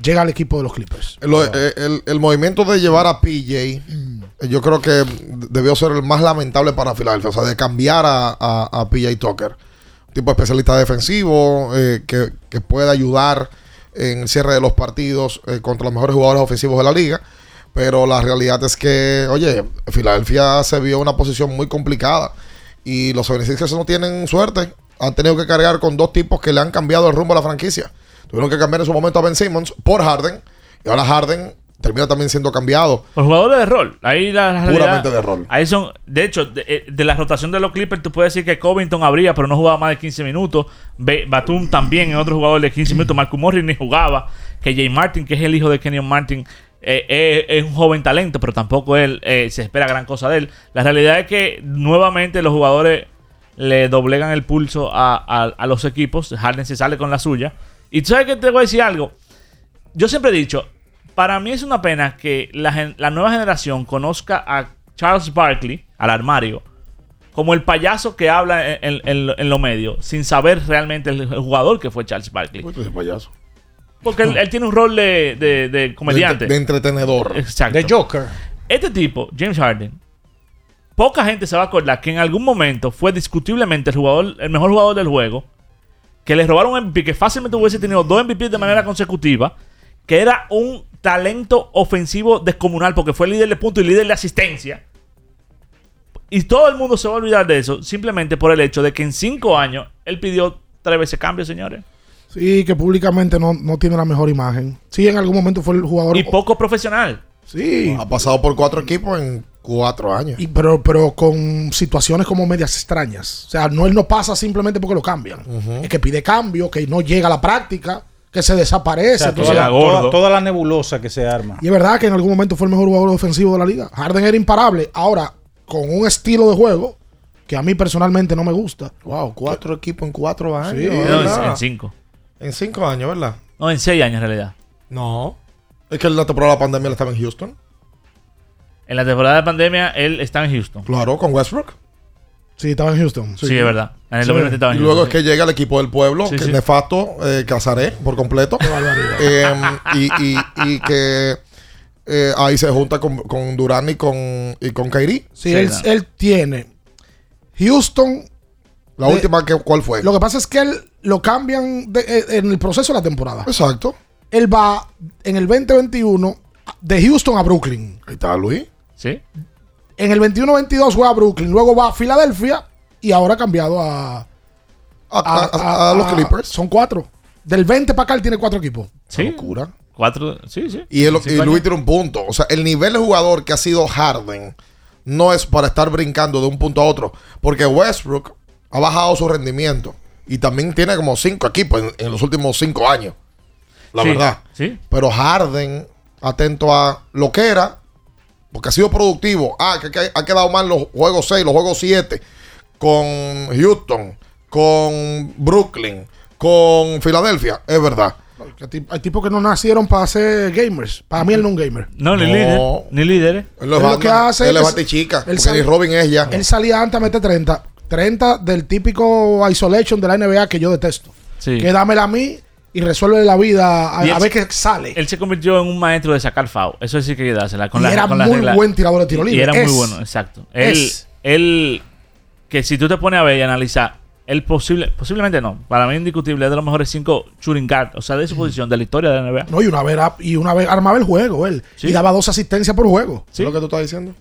Llega al equipo de los Clippers. Eh, el, el movimiento de llevar a PJ, eh, yo creo que debió ser el más lamentable para Filadelfia. O sea, de cambiar a, a- a PJ Tucker. Tipo especialista defensivo eh, que, que puede ayudar en el cierre de los partidos eh, contra los mejores jugadores ofensivos de la liga. Pero la realidad es que, oye, Filadelfia se vio una posición muy complicada. Y los 76ers no tienen suerte. Han tenido que cargar con dos tipos que le han cambiado el rumbo a la franquicia. Tuvieron que cambiar en su momento a Ben Simmons por Harden. Y ahora Harden termina también siendo cambiado. Los jugadores de rol. Ahí la, la realidad- Puramente de rol. Ahí son, de hecho, de, eh, de la rotación de los Clippers, tú puedes decir que Covington habría, pero no jugaba más de 15 minutos. Be- Batum también, en otro jugador de 15 minutos. Marcus Morris ni jugaba. Que Jay Martin, que es el hijo de Kenyon Martin, eh, eh, es un joven talento, pero tampoco él eh, se espera gran cosa de él. La realidad es que nuevamente los jugadores le doblegan el pulso a, a- a los equipos. Harden se sale con la suya. Y tú sabes que te voy a decir algo. Yo siempre he dicho, para mí es una pena que la, nueva generación conozca a Charles Barkley, al armario, como el payaso que habla en, en- en lo- en los medios, sin saber realmente el, el jugador que fue Charles Barkley. payaso. Porque él, él tiene un rol de, de- de comediante. De, de entretenedor. Exacto. De Joker. Este tipo, James Harden, poca gente se va a acordar que en algún momento fue discutiblemente el jugador, el mejor jugador del juego, que le robaron un MVP, que fácilmente hubiese tenido dos MVP de manera consecutiva, que era un talento ofensivo descomunal, porque fue líder de puntos y líder de asistencia. Y todo el mundo se va a olvidar de eso, simplemente por el hecho de que en cinco años él pidió tres veces cambio, señores. Sí, que públicamente no, no tiene la mejor imagen. Sí, en algún momento fue el jugador. Y poco profesional. Sí. Ha pasado por cuatro equipos en cuatro años. Y- pero, pero con situaciones como medias extrañas. O sea, no él no pasa simplemente porque lo cambian. Es que pide cambio, que no llega a la práctica, que se O desaparece. sea, Entonces, toda, toda- toda la nebulosa que se arma. y es verdad que en algún momento fue el mejor jugador ofensivo de la liga. Harden era imparable. Ahora, con un estilo de juego que a mí personalmente no me gusta. Wow, cuatro equipos en cuatro años. Sí. En, en cinco. En cinco años, ¿verdad? No, en seis años en realidad. No. Es que la temporada de la pandemia él estaba en Houston. En la temporada de pandemia, él está en Houston. Claro, con Westbrook. Sí, estaba en Houston. Sí, es verdad. En el Sí. 2020 estaba Y en luego es Houston. que llega el equipo del pueblo, Sí, que sí. nefasto, eh, Casaré por completo. Em, y, y- y que eh, ahí se junta con, con Durán y con, y con Kairi. Sí, él, él tiene Houston. La de- última, que, ¿cuál fue? Lo que pasa es que él lo cambian de- eh, en el proceso de la temporada. Exacto. Él va en el 2021 de Houston a Brooklyn. Ahí está Luis. Sí. En el 21-22 juega a Brooklyn. Luego va a Filadelfia y ahora ha cambiado a, a, a- a los Clippers. Son cuatro. Del 20 para acá él tiene cuatro equipos. Sí. Locura. Cuatro, sí, sí. Y, Cinco Luis tiene un punto. O sea, el nivel de jugador que ha sido Harden no es para estar brincando de un punto a otro. Porque Westbrook ha bajado su rendimiento. Y también tiene como cinco equipos en, en los últimos cinco años. La Sí, verdad. Sí. Pero Harden, atento a lo que era, porque ha sido productivo. Ah, que, que ha quedado mal los juegos 6, los juegos 7, con Houston, con Brooklyn, con Filadelfia. Es verdad. Hay tip- Hay tipos que no nacieron para ser gamers. Para mí él no es un gamer. No, ni No. líder. Ni líderes. Él, lo Él lo que hace él es él porque sale- ni Robin es ella. Él salía antes a meter 30. 30 del típico isolation de la NBA que yo detesto. Sí. Que dámela a mí y resuelve la vida a, a ver qué sale. Él se convirtió en un maestro de sacar FAO. Eso sí que hay que dársela. Con Y la, era con muy regla. buen tirador de tiro Y- libre. Y era Es. muy bueno, exacto. Él, Es. él, que si tú te pones a ver y analizar, él posible, posiblemente no, para mí indiscutible, es de los mejores cinco shooting guard, o sea, de su posición, de la historia de la NBA. No, y una vez, y una vez armaba el juego él. Sí. Y daba dos asistencias por juego. Sí. ¿Es lo que tú estás diciendo?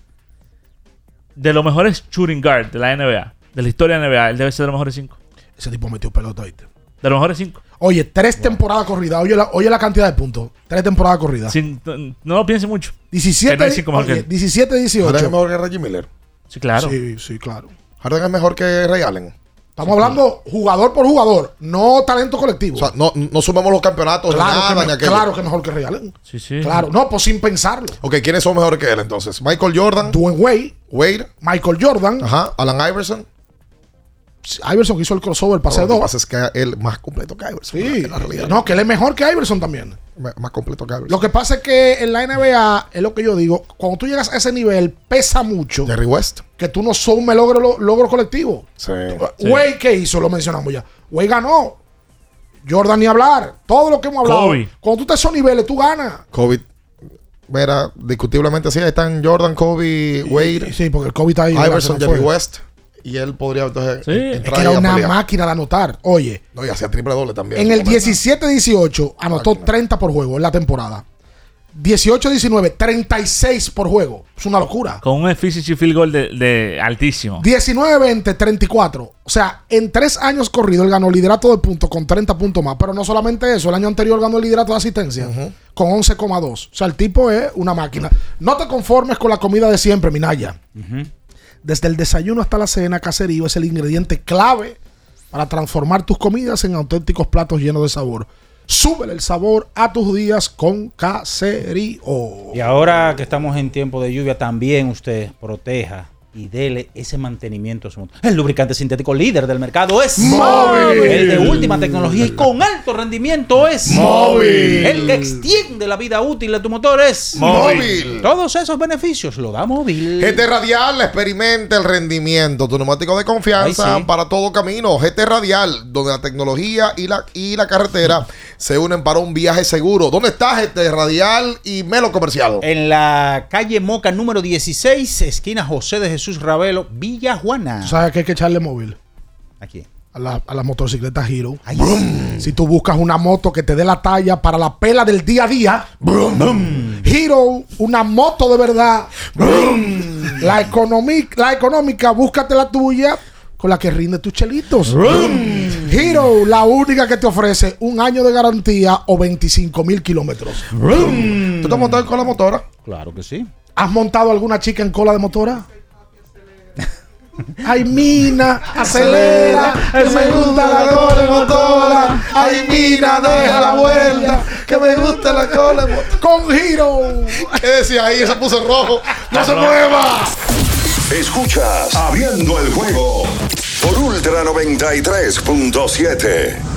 De los mejores shooting guard de la NBA, de la historia de la NBA, él debe ser de los mejores cinco. Ese tipo metió pelota, ¿viste? De los mejores cinco. Oye, tres temporadas corridas. Oye la, oye la cantidad de puntos. Tres temporadas corridas. Sin- no lo piense mucho. 17, Que no hay cinco mejor que oye, él. 17, Harden es 18. mejor que Reggie Miller. Sí, claro. Sí, sí, claro. Harden es mejor que Ray Allen. Estamos hablando jugador por jugador, no talento colectivo. O sea, no, no sumemos los campeonatos claro, nada, que, ni me- claro que mejor que Real. Sí, sí. Claro, no, pues sin pensarlo. Ok, ¿quiénes son mejores que él entonces? Michael Jordan, Dwayne Wade, Wade, Michael Jordan. ajá, Alan Iverson. Iverson hizo el crossover, pase Lo que dos. pasa es que él más completo que Iverson. Sí, en la realidad. no, que él es mejor que Iverson también. Más más completo que Iverson. Lo que pasa es que en la NBA, es lo que yo digo, cuando tú llegas a ese nivel, pesa mucho. Jerry West. Que tú no sumes logro, lo- logro colectivo. Sí. Wade, ¿qué hizo? Lo mencionamos ya. Wade ganó. Jordan ni hablar. Todo lo que hemos hablado. Kobe. Cuando tú estás en esos niveles, tú ganas. Kobe. Mira, discutiblemente sí, ahí están Jordan, Kobe, Wade. Sí, porque el Kobe está ahí. Iverson, no Jerry. West. Y él podría entonces Es entrar que ahí era una pelear. máquina de anotar. Oye, No, y hacía triple doble también. en el Su momento. 17-18 anotó 30 por juego en la temporada. 18-19, 36 por juego. Es una locura. Con un efficiency field goal de, de altísimo. 19-20, 34. O sea, en tres años corrido él ganó liderato de puntos con 30 puntos más. Pero no solamente eso, el año anterior ganó el liderato de asistencia con 11,2. O sea, el tipo es una máquina. No te conformes con la comida de siempre, Minaya. Desde el desayuno hasta la cena, Caserío es el ingrediente clave para transformar tus comidas en auténticos platos llenos de sabor. Súbele el sabor a tus días con Caserío. Y ahora que estamos en tiempo de lluvia, también usted proteja y dele ese mantenimiento a su motor. El lubricante sintético líder del mercado es Móvil. El de última tecnología y con alto rendimiento es Móvil. El que extiende la vida útil de tu motor es Móvil. Todos esos beneficios lo da móvil. GT Radial experimenta el rendimiento, tu neumático de confianza Ay, sí. para todo camino. GT Radial, donde la tecnología y la, y la carretera se unen para un viaje seguro. ¿Dónde está GT Radial y Melo Comercial? En la calle Moca número 16, esquina José de Jesús Ravelo, Villa Juana. ¿Tú sabes que hay que echarle móvil? Aquí. A la, a la motocicleta Hero. Si tú buscas una moto que te dé la talla para la pela del día a día. Hero, una moto de verdad. La, la económica, búscate la tuya con la que rinde tus chelitos. Hero, la única que te ofrece un año de garantía o 25 mil kilómetros. ¿Tú te has montado con la motora? Claro que sí. ¿Has montado alguna chica en cola de motora? Ay, mina, acelera, que me gusta la cola de motora. Ay, mina, deja la vuelta, que me gusta la cola motora. Con giro. ¿Qué decía ahí? Se puso rojo. ¡No se mueva! Escuchas Abriendo el juego por Ultra 93.7.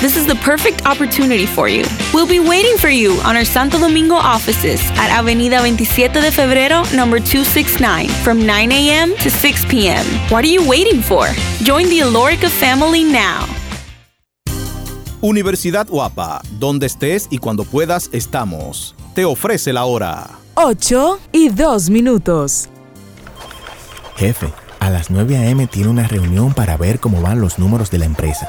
This is the perfect opportunity for you. We'll be waiting for you on our Santo Domingo offices at Avenida 27 de Febrero, number 269, from 9 a.m. to 6 p.m. What are you waiting for? Join the Alorica family now. Universidad Guapa, donde estés y cuando puedas estamos. Te ofrece la hora. 8 y 2 minutos. Jefe, a las 9 a.m. tiene una reunión para ver cómo van los números de la empresa.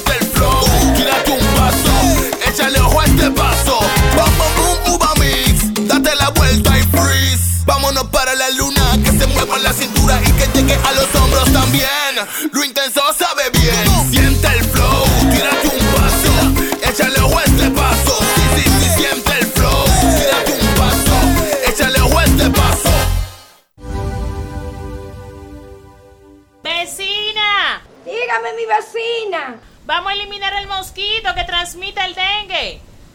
este paso. Vamos, boom, mix. Date la vuelta y freeze. Vámonos para la luna, que se mueva la cintura y que llegue a los hombros también. Lo intenso sabe bien. Siente el flow, tírate un paso. Échale ojo este paso. Sí, sí, sí, siente el flow. Tírate un paso. Échale ojo este paso. Vecina, Dígame mi vecina. Vamos a eliminar el mosquito que transmite el dengue.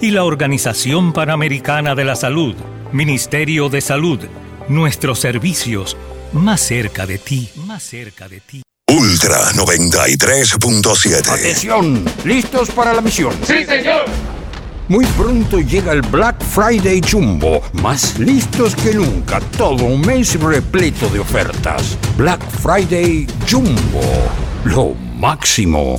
y la Organización Panamericana de la Salud. Ministerio de Salud. Nuestros servicios más cerca de ti, más cerca de ti. Ultra 93.7. Atención, ¿listos para la misión? Sí, señor. Muy pronto llega el Black Friday Jumbo, más listos que nunca, todo un mes repleto de ofertas. Black Friday Jumbo, lo máximo.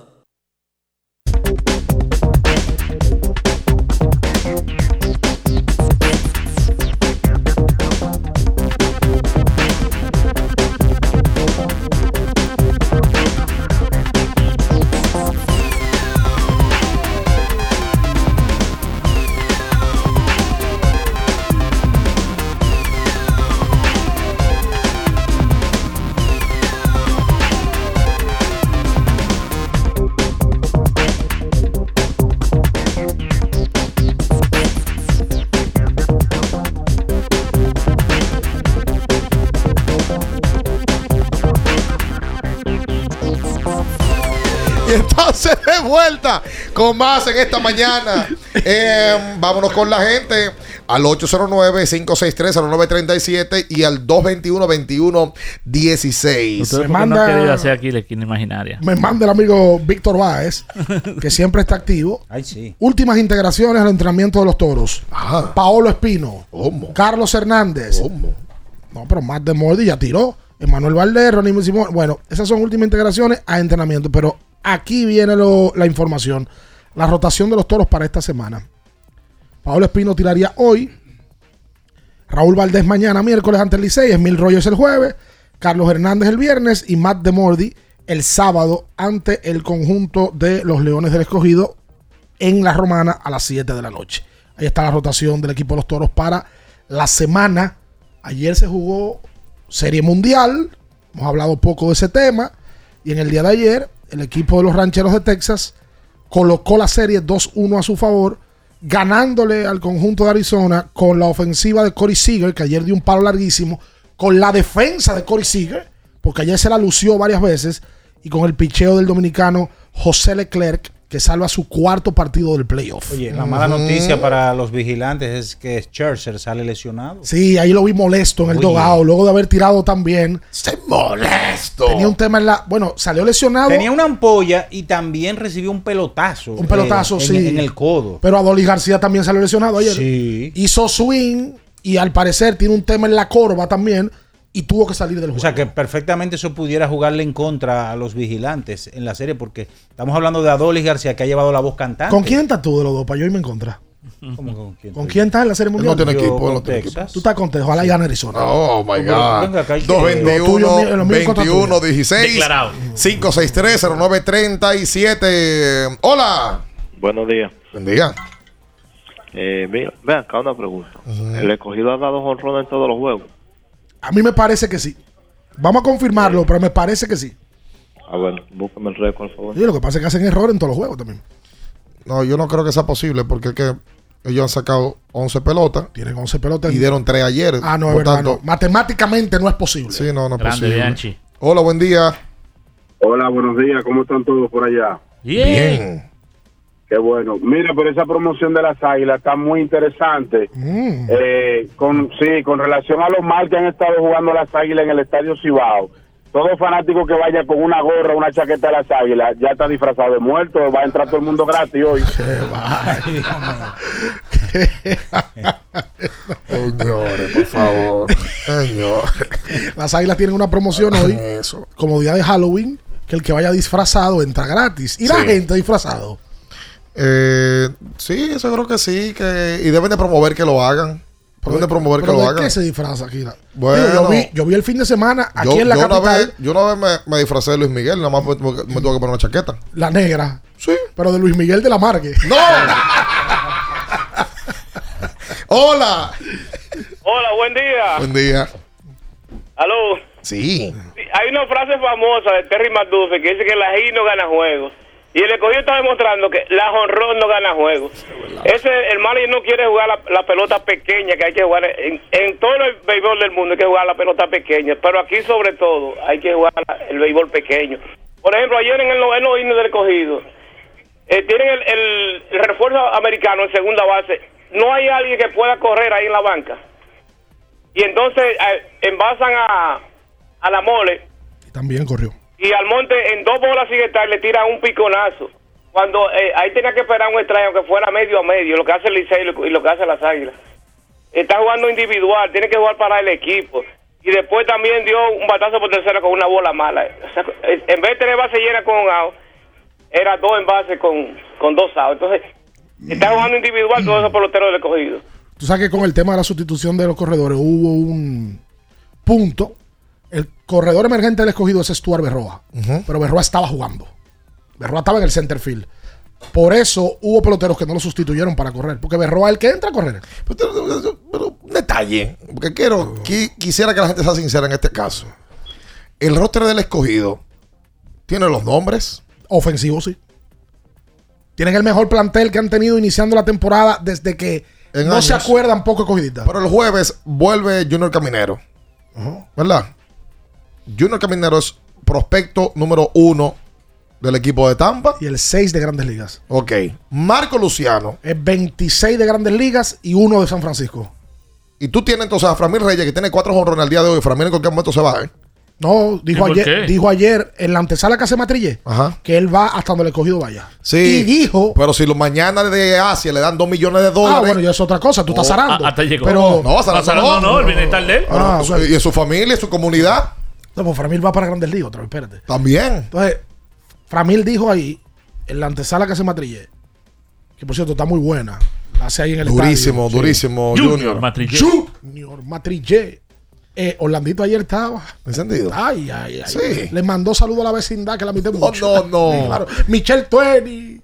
Vuelta con más en esta mañana. Eh, vámonos con la gente al 809-563-0937 y al 221-2116. Ustedes me no han querido hacer aquí la esquina imaginaria. Me manda el amigo Víctor Báez, que siempre está activo. Ay, sí. Últimas integraciones al entrenamiento de los toros. Paolo Espino. Carlos Hernández. No, pero más de Mordi ya tiró. Emanuel Valdés, Ronnie Simón. Bueno, esas son últimas integraciones a entrenamiento. Pero aquí viene la información. La rotación de los toros para esta semana. Paolo Espino tiraría hoy. Raúl Valdés mañana, miércoles, ante el Licey. Emil el jueves. Carlos Hernández el viernes. Y Matt Demordi el sábado ante el conjunto de los Leones del Escogido en la Romana a las 7 de la noche. Ahí está la rotación del equipo de los Toros para la semana. Ayer se jugó Serie Mundial. Hemos hablado poco de ese tema. Y en el día de ayer, el equipo de los Rancheros de Texas colocó la serie 2-1 a su favor, ganándole al conjunto de Arizona con la ofensiva de Corey Seager, que ayer dio un palo larguísimo, con la defensa de Corey Seager, porque ayer se la lució varias veces, y con el picheo del dominicano José Leclerc, que salva su cuarto partido del playoff. Oye, la mala noticia para los vigilantes es que Scherzer sale lesionado. Sí, ahí lo vi molesto en el dogado, luego de haber tirado tan bien. Se molesto. Tenía un tema en la. Bueno, salió lesionado. Tenía una ampolla y también recibió un pelotazo. Un pelotazo, eh, sí. En el codo. Pero a Dolly García también salió lesionado ayer. Sí. Hizo swing y al parecer tiene un tema en la corva también y tuvo que salir del O juego. sea que perfectamente eso pudiera jugarle en contra a los vigilantes en la serie porque estamos hablando de Adolis García que ha llevado la voz cantante. ¿Con quién estás tú de los dos para yo irme en contra? ¿Cómo con quién? ¿Con quién estás en la serie Él mundial? no tiene Yo equipo, él no con tiene Texas. Tú estás contento, ojalá y gane Arizona. Oh my God. venga acá, hay que- 221 Lo tuyo, lo mío es contra 21 tuyo. 16 Declarado. 563 0937. Hola. Buenos días. Buen día. Eh, mira, ve acá una pregunta. ¿El escogido ha dado jonrón en todos los juegos? A mí me parece que sí. Vamos a confirmarlo, pero me parece que sí. Ah, bueno, búscame el récord, por favor. Sí, lo que pasa es que hacen error en todos los juegos también. No, yo no creo que sea posible porque es que ellos han sacado 11 pelotas Tienen 11 pelotas. y dieron 3 ayer. Ah, no, es Por verdad. tanto, no. Matemáticamente no es posible. Sí, no, no es Grande, posible. Bianchi. Hola, buen día. Hola, buenos días. ¿Cómo están todos por allá? Bien. Qué bueno. Mira, pero esa promoción de las águilas está muy interesante. Mm. Eh, con Sí, con relación a los mal que han estado jugando las águilas en el estadio Cibao. Todo fanático que vaya con una gorra, una chaqueta de las águilas, ya está disfrazado de muerto. Va a entrar todo el mundo gratis hoy. Señores, por favor. Señores. Las águilas tienen una promoción hoy, Eso. como día de Halloween, que el que vaya disfrazado entra gratis. Y la gente disfrazado. Eh, sí, eso creo que sí. Que, y deben de promover que lo hagan. Deben de promover que ¿Pero lo hagan. qué se disfraza aquí? Digo, Bueno. yo, vi, yo vi el fin de semana aquí yo, en la yo una capital, vez, yo una vez me, me disfracé de Luis Miguel, nada más me, me- me tuve que poner una chaqueta. la negra. Sí. Pero de Luis Miguel de la Margue. ¡No! ¡Hola! Hola, buen día. Buen día. Aló. Sí. Sí, Hay una frase famosa de Terry McDuffie que dice que la G no gana juegos. Y el escogido está demostrando que la jonrón no gana juegos. Ese, el manager no quiere jugar la, la pelota pequeña que hay que jugar. En, en todo el béisbol del mundo hay que jugar la pelota pequeña. Pero aquí, sobre todo, hay que jugar el béisbol pequeño. Por ejemplo, ayer en el noveno inning del escogido, eh, tienen el, el- refuerzo americano en segunda base. No hay alguien que pueda correr ahí en la banca. Y entonces eh, envasan a, a la mole también corrió. Y al monte en dos bolas sin estar le tiran un piconazo. Cuando eh, ahí tenía que esperar un extraño que fuera medio a medio, lo que hace el Licey y lo, que hace las Águilas. Está jugando individual, tiene que jugar para el equipo. Y después también dio un batazo por tercera con una bola mala. O sea, en vez de tener base llena con un out, era dos en base con, con dos outs. Entonces, está jugando individual todos esos peloteros del escogido. Tú sabes que con el tema de la sustitución de los corredores hubo un punto. El corredor emergente del escogido es Stuart Berroa. Pero Berroa estaba jugando. Berroa estaba en el center field. Por eso hubo peloteros que no lo sustituyeron para correr. Porque Berroa es el que entra a correr. Pero un detalle, porque quiero, qui- quisiera que la gente sea sincera en este caso. El roster del escogido tiene los nombres. Ofensivo, sí. Tienen el mejor plantel que han tenido iniciando la temporada desde que En no se acuerdan poco escogidistas. Pero el jueves vuelve Junior Caminero. ¿Verdad? Junior Caminero es prospecto número uno del equipo de Tampa. Y el 6 de Grandes Ligas. Ok. Marco Luciano. Es 26 de Grandes Ligas y uno de San Francisco. Y tú tienes entonces a Framil Reyes, que tiene cuatro jonrones al día de hoy. Framil en cualquier momento se va, ¿eh? No, dijo ¿Y ayer, dijo ayer en la antesala que hace Matrille Ajá. que él va hasta donde el escogido vaya. Sí. Y dijo. Pero si los mañana de Asia le dan dos millones de dólares. Ah, bueno, ya es otra cosa. Tú estás Oh, zarando. a- hasta llegó. Pero, No, zarando Zarando no, el bienestar de él. Ah, Bueno, y en su familia, en su comunidad. No, pues Framil va para Grandes Ligas otra vez, espérate. También. Entonces, Framil dijo ahí, en la antesala que hace Matrille, que por cierto está muy buena. La hace ahí en el Durísimo, estadio. durísimo, Sí. Junior. Matrillé. Junior Matrille. Eh, Orlandito ayer estaba. ¿Encendido? Ay, ay, ay. Sí. Le mandó saludo a la vecindad que la admite mucho. no, no. Sí, claro. Michelle Tueni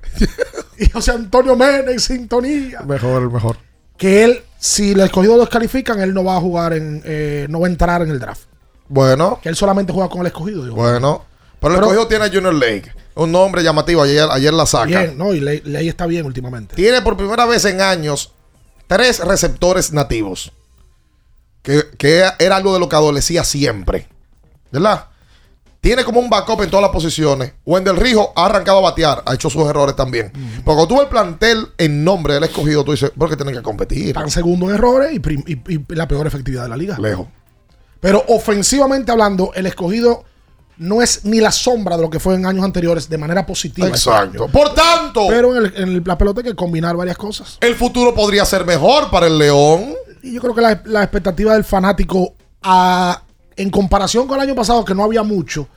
y José Antonio Mena en sintonía. Mejor, mejor. Que él, si el escogido lo descalifican, él no va a jugar en, eh, no va a entrar en el draft. Bueno, Que él solamente juega con el escogido. digo. bueno. Pero el Pero- escogido tiene a Junior Lake. Un nombre llamativo. Ayer, ayer la saca. Bien, no, y Ley, Ley está bien últimamente. Tiene por primera vez en años tres receptores nativos. Que, que era algo de lo que adolecía siempre. ¿Verdad? Tiene como un backup en todas las posiciones. Wendell Rijo ha arrancado a batear, ha hecho sus errores también. Porque cuando tú ves el plantel en nombre del escogido, tú dices, ¿por qué tienen que competir? Están segundo en errores y- y la peor efectividad de la liga. Lejos. Pero ofensivamente hablando, el escogido no es ni la sombra de lo que fue en años anteriores de manera positiva. este Exacto. Por tanto, Pero en, el- en el- la pelota hay que combinar varias cosas. el futuro podría ser mejor para el León. Y yo creo que la, la expectativa del fanático, a- en comparación con el año pasado, que no había mucho,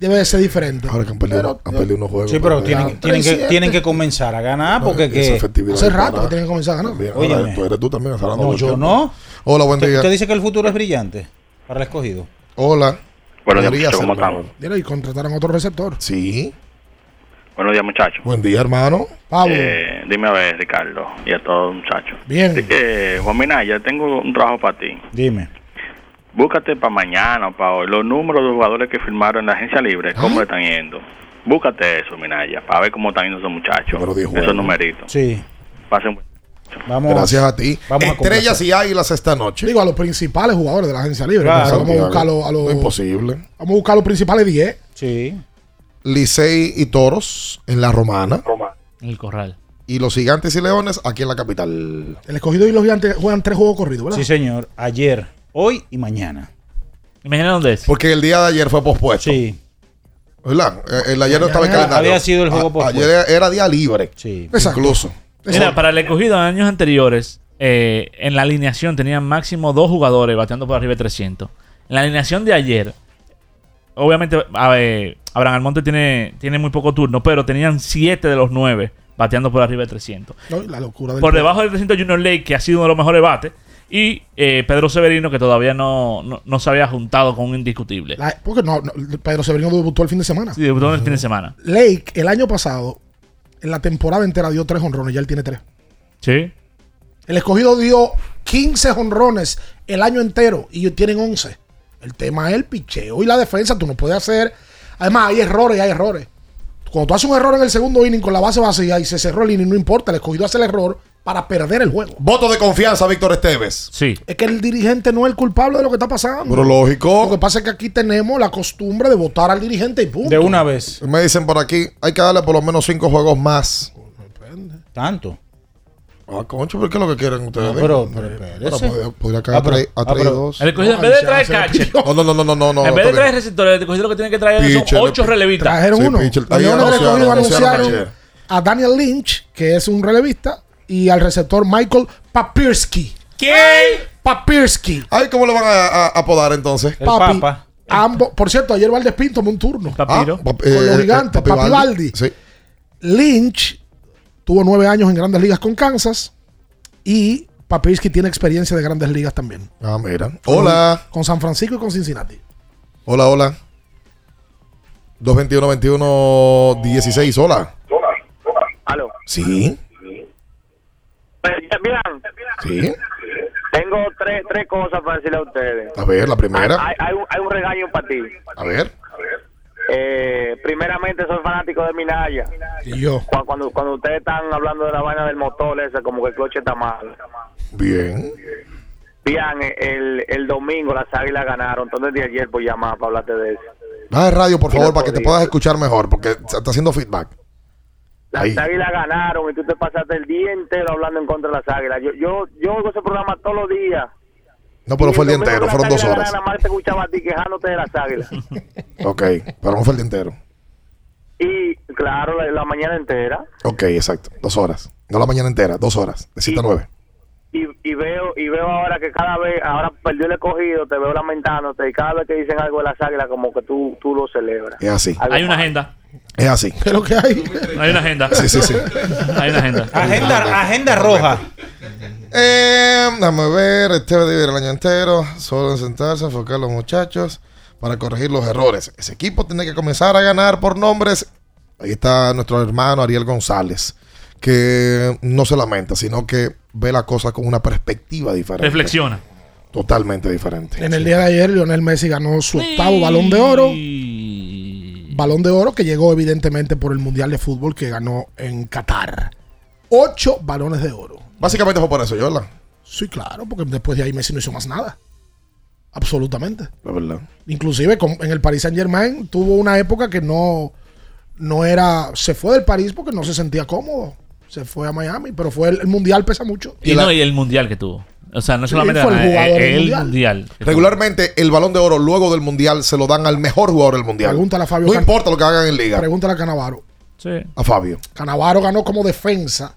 debe de ser diferente. Ahora que han perdido, han perdido unos juegos. Sí, pero tienen, tienen, que, 3-7. tienen que comenzar a ganar porque que... Hace rato para- que tienen que comenzar a ganar. Ahora tú eres tú también. No, yo tiempo. no. Hola, buen día. usted dice que el futuro es brillante para el escogido. Hola. Buenos días, Podría muchachos, ¿cómo estamos? Mira, y contrataron otro receptor. Sí. Buenos días, muchachos. Buen día, hermano. Pablo. Eh, dime a ver, Ricardo, y a todos los muchachos. Bien. Eh, Juan Minaya, tengo un trabajo para ti. Dime. Búscate para mañana o para hoy los números de jugadores que firmaron en la agencia libre, ¿Ah? cómo están yendo. Búscate eso, Minaya, para ver cómo están yendo esos muchachos. juegos. Esos numeritos. Sí. Pasen buen- Vamos. Gracias a ti. Vamos a Estrellas y águilas esta noche. Digo, a los principales jugadores de la agencia libre. Claro. Entonces, vamos a buscar los- a los, No, imposible. vamos a buscar los principales 10. Sí. Licey y Toros en la Romana. En el corral. Y los Gigantes y Leones aquí en la capital. El escogido y los gigantes juegan tres juegos corridos, ¿verdad? Sí, señor. Ayer, hoy y mañana. ¿Y mañana dónde es? Porque el día de ayer fue pospuesto. Sí. ¿Verdad? Eh, El ayer no estaba en Había- calendario. había sido el juego A- pospuesto. Ayer era día libre. Sí. Exacto. Incluso. Mira, para el escogido en años anteriores, eh, en la alineación tenían máximo dos jugadores bateando por arriba de 300. En la alineación de ayer, obviamente ver, Abraham Almonte tiene, tiene muy poco turno, pero tenían siete de los nueve bateando por arriba de 300. No, la locura del Por debajo del 300 Junior Lake, que ha sido uno de los mejores bates, y eh, Pedro Severino, que todavía no, no, no se había juntado con un indiscutible. La- porque no, no, Pedro Severino debutó el fin de semana. Sí, debutó el fin de semana. Lake, el año pasado, en la temporada entera dio tres honrones, ya él tiene tres. Sí. El escogido dio 15 honrones el año entero y ellos tienen 11. El tema es el picheo y la defensa. Tú no puedes hacer. Además, hay errores hay errores. Cuando tú haces un error en el segundo inning con la base vacía y se cerró el inning, no importa. El escogido hace el error para perder el juego. Voto de confianza, Víctor Esteves. Sí. Es que el dirigente no es el culpable de lo que está pasando. Pero lógico. Lo que pasa es que aquí tenemos la costumbre de votar al dirigente y punto. De una vez. Me dicen por aquí, hay que darle por lo menos cinco juegos más. Tanto. Ah, concho, ¿por qué es lo que quieren ustedes? No, pero- pero espérese. podría, podría caer Ah, pero- a tres- a ah, tres y pero- dos. El escogido, en No, vez de traer catcher, No, no, no, no, no, no. en vez de traer receptores, el escogido lo que tiene que traer son Pitcher, ocho pi- relevistas. Trajeron Sí, uno. pitcher. Leones del anunciaron, anunciaron anunciaron a Daniel Lynch, que es un relevista, y al receptor Michael Papirski. ¿Qué? Papirski. Ay, ¿cómo lo van a, a- a apodar entonces? El Papi. Papa. Ambos, por cierto, ayer Valdez Pinto tomó un turno. Papiro. Ah, pap- Con los eh, gigantes, eh, Papi Baldi. Sí. Lynch tuvo nueve años en grandes ligas con Kansas. Y Papirski tiene experiencia de grandes ligas también. Ah, mira. Hola. Con San Francisco y con Cincinnati. Hola, hola. 221-21-16, hola. Aló. Sí, sí. tengo tres, tres cosas para decirle a ustedes. A ver, la primera. Hay, hay un, hay un regaño para ti. A ver. Eh, primeramente, soy fanático de Minaya. Y yo. Cuando, cuando, cuando ustedes están hablando de la vaina del motor ese, como que el coche está mal. Bien. Bien, el, el domingo las águilas ganaron. Entonces de ayer por llamar para hablarte de eso. Baja el radio, por favor, para que te puedas escuchar mejor, porque está haciendo feedback. Las Ahí. águilas ganaron y tú te pasaste el día entero hablando en contra de las águilas. Yo, yo, yo oigo ese programa todos los días. No, pero Y fue el día entero, fueron dos horas. Nada más te escuchaba a ti quejándote de las águilas. Ok, pero no fue el día entero. y claro, la, la mañana entera. Ok, exacto, dos horas. No la mañana entera, dos horas, de 7 a 9. Y, y veo y veo ahora que cada vez, ahora perdió el escogido, te veo lamentándote y cada vez que dicen algo de las águilas como que tú, tú lo celebras. Es así. Algo Hay una agenda. Es así. ¿Qué es lo que hay? Hay una agenda. Sí, sí, sí. Hay una agenda. Agenda, agenda roja. Eh, déjame ver, este debe dividir el año entero, solo sentarse, enfocar a los muchachos para corregir los errores. Ese equipo tiene que comenzar a ganar por nombres. Ahí está nuestro hermano Ariel González, que no se lamenta, sino que ve la cosa con una perspectiva diferente. Reflexiona. Totalmente diferente. En el día de ayer, Lionel Messi ganó su octavo balón de oro. Balón de oro que llegó evidentemente por el Mundial de Fútbol que ganó en Qatar. Ocho balones de oro. Básicamente fue por eso, ¿verdad? Sí, claro, porque después de ahí Messi no hizo más nada. Absolutamente. La verdad. Inclusive en el Paris Saint Germain tuvo una época que no, no era... Se fue del París porque no se sentía cómodo. Se fue a Miami, pero fue el, el Mundial pesa mucho. Y, no, y el mundial que tuvo. O sea, no solamente fue el jugador eh, del el mundial. mundial. Regularmente el balón de oro luego del mundial se lo dan al mejor jugador del mundial. Pregúntale a Fabio No Can- importa lo que hagan en liga. Pregúntale a Canavaro. Sí. A Fabio. Canavaro ganó como defensa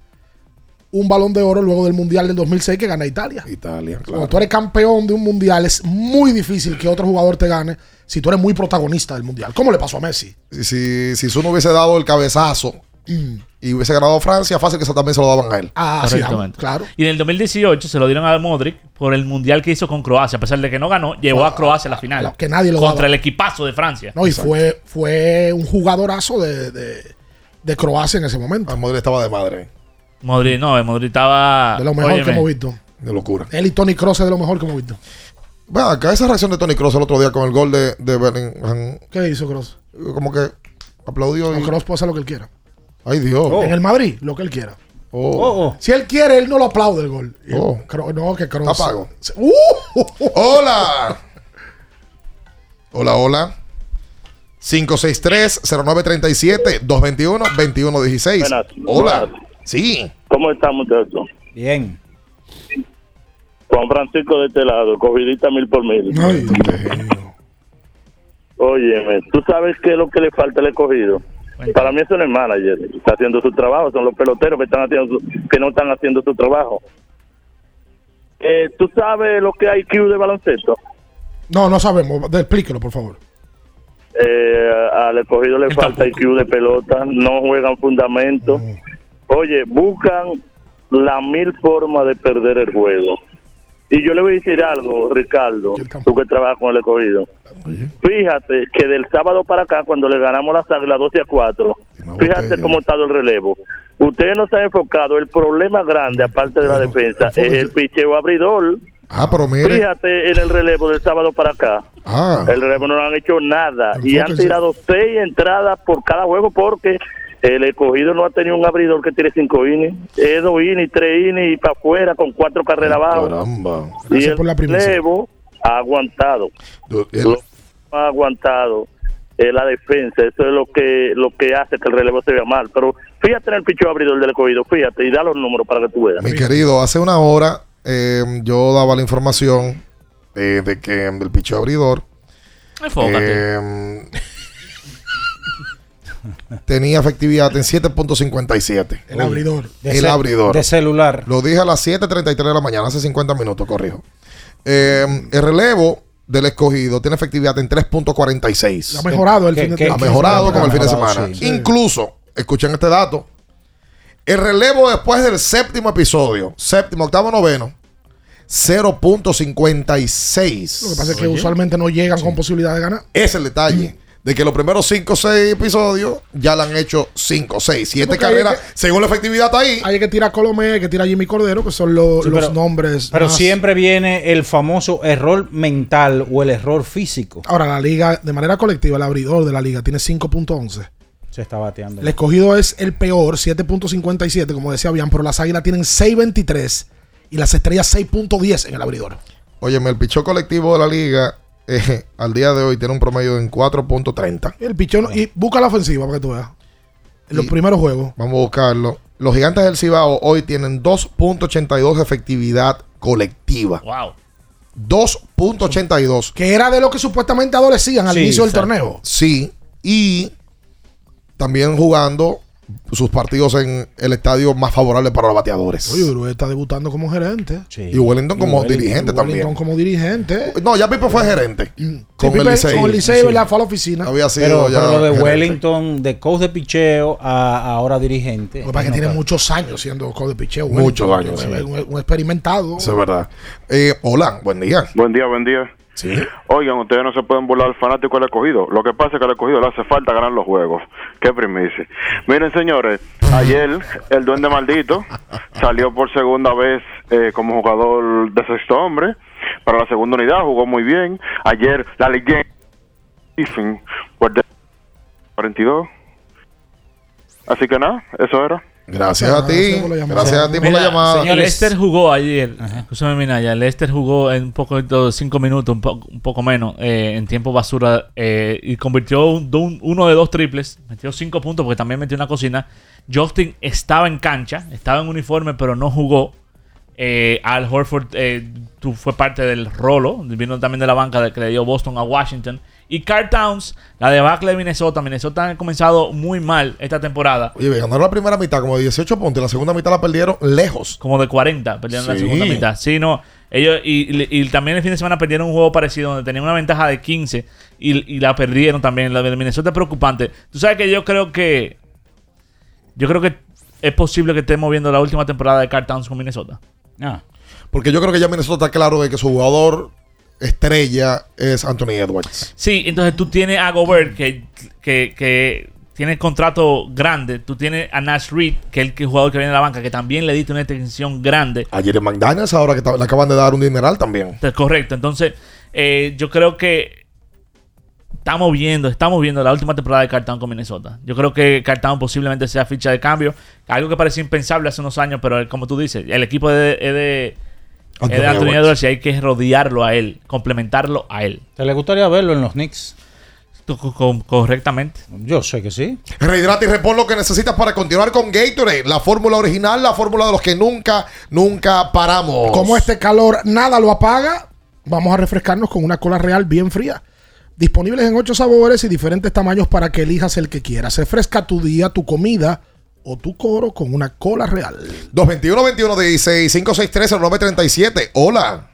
un balón de oro luego del Mundial del 2006 que gana Italia. Italia, claro. Cuando tú eres campeón de un Mundial es muy difícil que otro jugador te gane si tú eres muy protagonista del Mundial. ¿Cómo le pasó a Messi? Si, si, si Zuno hubiese dado el cabezazo y hubiese ganado Francia, fácil que eso también se lo daban a él. Ah, sí, claro. Y en el 2018 se lo dieron a Modric por el mundial que hizo con Croacia. A pesar de que no ganó, llevó a Croacia a la final. que nadie lo Contra daba. el equipazo de Francia. No, y fue, fue un jugadorazo de, de, de Croacia en ese momento. Modric estaba de madre. Modric, no, Modric estaba. De lo mejor Óyeme, que hemos visto. De locura. Él y Tony Cross es de lo mejor que hemos visto. Bueno, acá esa reacción de Tony Cross el otro día con el gol de, de Bellingham, ¿Qué hizo Cross? como que aplaudió. y- Cross puede hacer lo que él quiera. Ay, Dios. En el Madrid, lo que él quiera. Oh. Si él quiere, él no lo aplaude el gol. Oh. No, que Cross. Apago. ¡Uh! Hola. Hola, hola. 563-0937-221-2116. Buenas. Hola. Buenas. Sí. ¿Cómo están, muchachos? Bien. Juan Francisco de este lado, cogidita mil por mil. Óyeme, ¿tú sabes qué es lo que le falta al escogido? Para mí eso no es manager, está haciendo su trabajo, son los peloteros que están haciendo su- que no están haciendo su trabajo. Eh, ¿Tú sabes lo que hay Q de baloncesto? No, no sabemos. Explíquelo, por favor. Eh, al escogido le falta IQ de pelota, no juegan fundamento. Oye, buscan la mil formas de perder el juego. Y yo le voy a decir algo, Ricardo, tú que trabajas con el escogido. Fíjate que del sábado para acá, cuando le ganamos las águilas 12 a 4, fíjate cómo ha estado el relevo. Ustedes no se han enfocado, el problema grande, aparte de la defensa, es el picheo abridor. Ah, pero mire. Fíjate en el relevo del sábado para acá. Ah. El relevo no han hecho nada y han tirado seis entradas por cada juego porque el escogido no ha tenido un abridor que tire cinco innings. Es dos innings, tres innings y para afuera con cuatro carreras abajo. Caramba. Y el por la primicia. relevo ha aguantado. Lo ha aguantado es la defensa. Eso es lo que lo que hace que el relevo se vea mal. Pero fíjate en el picho abridor del escogido, fíjate y da los números para que tú veas. Mi querido, hace una hora eh, yo daba la información eh, de que del picho abridor Enfócate. eh, tenía efectividad en 7.57. El abridor. De el abridor. de celular. Lo dije a las 7.33 de la mañana, hace 50 minutos, corrijo. Eh, el relevo del escogido tiene efectividad en 3.46. Ha mejorado el ¿Qué- fin de qué- Ha mejorado con el fin de semana. sí. Incluso, escuchen este dato. El relevo después del séptimo episodio, séptimo, octavo, noveno, 0.56. Lo que pasa es que usualmente no llegan con posibilidad de ganar. Ese es el detalle. De que los primeros 5 o 6 episodios ya le han hecho 5, 6, 7 porque hay carreras. que- según la efectividad está ahí. Hay que tirar a Colomé, hay que tirar a Jimmy Cordero, que son lo- Sí, los pero- nombres. Pero más- siempre viene el famoso error mental o el error físico. Ahora, la liga, de manera colectiva, el abridor de la liga tiene 5.11. Se está bateando. El escogido es el peor, 7.57, como decía bien, pero las águilas tienen 6.23 y las estrellas 6.10 en el abridor. Óyeme, el pichón colectivo de la liga eh, al día de hoy tiene un promedio en 4.30. El pichón. Y busca la ofensiva para que tú veas. En los primeros juegos. Vamos a buscarlo. Los gigantes del Cibao hoy tienen 2.82 de efectividad colectiva. Wow. 2.82. Que era de lo que supuestamente adolecían al Sí, inicio del exacto. torneo. Sí. Y también jugando sus partidos en el estadio más favorable para los bateadores. Oye, Uruguay está debutando como gerente. Y Wellington como Wellington- dirigente Wellington también. como dirigente. No, ya Pipo fue gerente. Sí, con el Pipe- Licey. Con el Licey, Sí. ¿verdad? Fue a la oficina. Había sido Pero, ya pero lo de gerente. Wellington, de coach de picheo a ahora dirigente. Lo que pasa es que no, tiene claro. muchos años siendo coach de picheo. Muchos años, Un, un experimentado. Eso es verdad. Eh, hola, buen día. Buen día, buen día. Sí. Oigan, ustedes no se pueden burlar al fanático del escogido. Lo que pasa es que al escogido le hace falta ganar los juegos. Qué primicia. Miren, señores, ayer el duende maldito salió por segunda vez eh, como jugador de sexto hombre. Para la segunda unidad jugó muy bien. Ayer la leyenda Stephen por de- 42. Así que nada, eso era. Gracias a ti. Gracias a ti por la llamada. El Lester jugó ayer. Escúchame, Minaya. El Lester jugó en un poco de cinco minutos, un, po- un poco menos, eh, en tiempo basura. eh, y convirtió un- un- uno de dos triples. Metió cinco puntos porque también metió una cocina. Justin estaba en cancha, estaba en uniforme, pero no jugó. Eh, Al Horford eh, tú- fue parte del rolo. Vino también de la banca de- que le dio Boston a Washington. Y Carl Towns, la debacle de Minnesota. Minnesota ha comenzado muy mal esta temporada. Oye, ganaron la primera mitad como de 18 puntos la segunda mitad la perdieron lejos. Como de 40, perdieron la Sí. segunda mitad. Sí, no. Ellos, y, y- y también el fin de semana perdieron un juego parecido donde tenían una ventaja de 15 y, y la perdieron también. La de Minnesota es preocupante. Tú sabes que yo creo que. Yo creo que es posible que estemos viendo la última temporada de Carl Towns con Minnesota. Porque yo creo que ya Minnesota está claro de que su jugador estrella es Anthony Edwards. Sí, entonces tú tienes a Gobert que, que, que tiene contrato grande. Tú tienes a Nash Reed, que es el jugador que viene de la banca, que también le diste una extensión grande. Ayer en McDaniels, ahora que le acaban de dar un dineral también. Correcto. Entonces, eh, yo creo que estamos viendo, estamos viendo la última temporada de Cartown con Minnesota. Yo creo que Cartown posiblemente sea ficha de cambio. Algo que parecía impensable hace unos años, pero como tú dices, el equipo es de, es de, es Anthony Edwards. Y hay que rodearlo a él, complementarlo a él. ¿Te le gustaría verlo en los Knicks? Co- co- correctamente. Yo sé que sí. Rehidrata y repon lo que necesitas para continuar con Gatorade. La fórmula original, la fórmula de los que nunca, nunca paramos. Como este calor nada lo apaga, vamos a refrescarnos con una cola real bien fría. Disponibles en ocho sabores y diferentes tamaños para que elijas el que quieras. Refresca tu día, tu comida o tu coro con una cola real. 221-21-16-563-0937. Hola.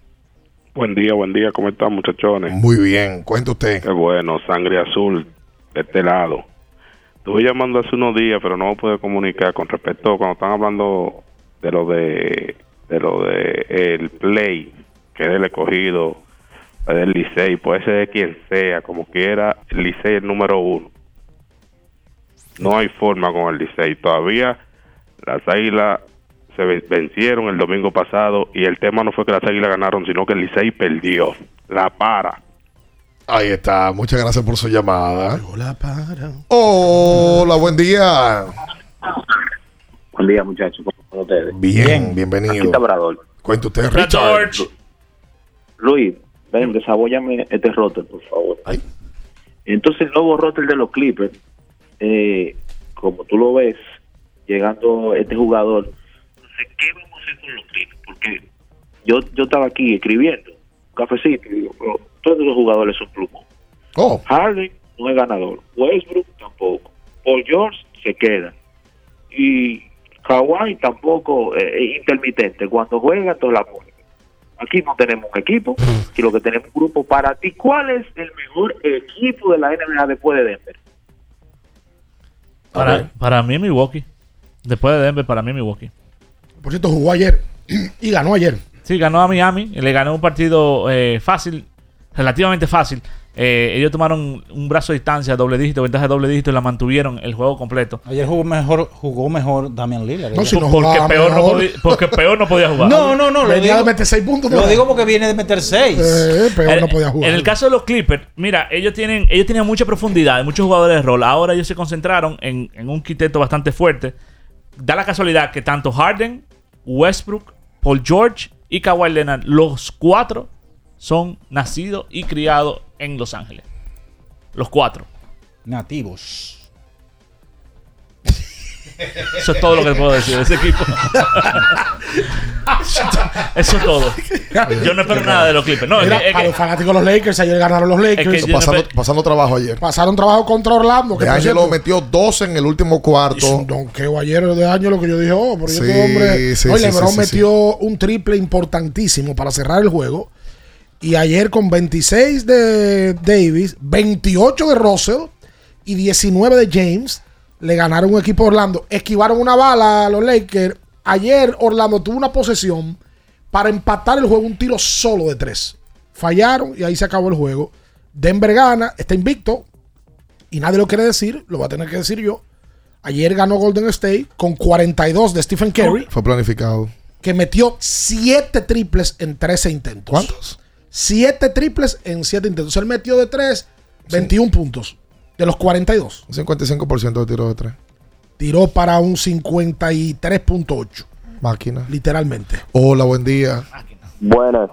Buen día, buen día, ¿cómo están muchachones? Muy bien, cuenta usted. Qué bueno, sangre azul de este lado. Estuve llamando hace unos días, pero no me pude comunicar con respecto cuando están hablando de lo de, de lo de el play, que es el escogido es del Licey, puede ser de quien sea, como quiera, el Licey es el número uno. No hay forma con el Licey. Todavía las águilas se ven- vencieron el domingo pasado y el tema no fue que las águilas ganaron, sino que el Licey perdió. La para. Ahí está. Muchas gracias por su llamada. Hola, para. Hola, buen día. Buen día, muchachos. ¿Cómo están ustedes? Bien, bienvenido. Aquí está Brador. Cuenta usted, Richard. Luis, ven, desabóllame este roster, por favor. Entonces, el nuevo roster de los Clippers, eh, como tú lo ves, llegando este jugador, qué vamos a hacer con los Clippers, porque yo, yo estaba aquí escribiendo un cafecito y digo, "Bro, todos los jugadores son plumos. Oh. Harden no es ganador, Westbrook tampoco, Paul George se queda y Kawhi tampoco eh, es intermitente, cuando juega toda la pone. Aquí no tenemos un equipo, y lo que tenemos es un grupo. Para ti, ¿cuál es el mejor equipo de la NBA después de Denver? Para, para mí, Milwaukee. Después de Denver, para mí, Milwaukee. Por cierto, jugó ayer y ganó ayer. Sí, ganó a Miami. y Le ganó un partido eh, fácil, relativamente fácil. Eh, ellos tomaron un brazo de distancia, doble dígito, ventaja de doble dígito y la mantuvieron el juego completo. Ayer jugó mejor, jugó mejor Damian Lillard. No, si no Porque peor no podía- porque peor no podía jugar. No, no, no. Venía de meter seis puntos. lo digo porque viene de meter seis. Eh, pero En- no podía jugar. En el caso de los Clippers, mira, ellos tienen, ellos tenían mucha profundidad, muchos jugadores de rol. Ahora ellos se concentraron en, en un quiteto bastante fuerte. Da la casualidad que tanto Harden, Westbrook, Paul George y Kawhi Leonard, los cuatro son nacidos y criados en Los Ángeles. Los cuatro. Nativos. Eso es todo lo que puedo decir de ese equipo. Eso es todo. Yo no espero nada de los Clippers. No, es Mira, que- es para que- los fanáticos de los Lakers, ayer ganaron los Lakers. Es que yo no pasando, trabajo ayer. Pasaron trabajo contra Orlando. Que De Angelo cierto, metió 12 en el último cuarto. hizo un donqueo ayer de año lo que yo dije, oh, pero Sí, este hombre. sí, No, y sí, LeBron sí, sí, metió un triple importantísimo para cerrar el juego. Y ayer con 26 de Davis, 28 de Russell y 19 de James, le ganaron un equipo de Orlando. Esquivaron una bala a los Lakers. Ayer Orlando tuvo una posesión para empatar el juego, un tiro solo de tres. Fallaron y ahí se acabó el juego. Denver gana, está invicto y nadie lo quiere decir, lo va a tener que decir yo. Ayer ganó Golden State con 42 de Stephen Curry, Fue planificado. que metió 7 triples en 13 intentos. ¿Cuántos? 7 triples en 7 intentos. Él metió de 3, 21 puntos. De los 42. Un 55% de tiro de 3. Tiró para un 53.8. Máquina. Literalmente. Hola, buen día. Buenas.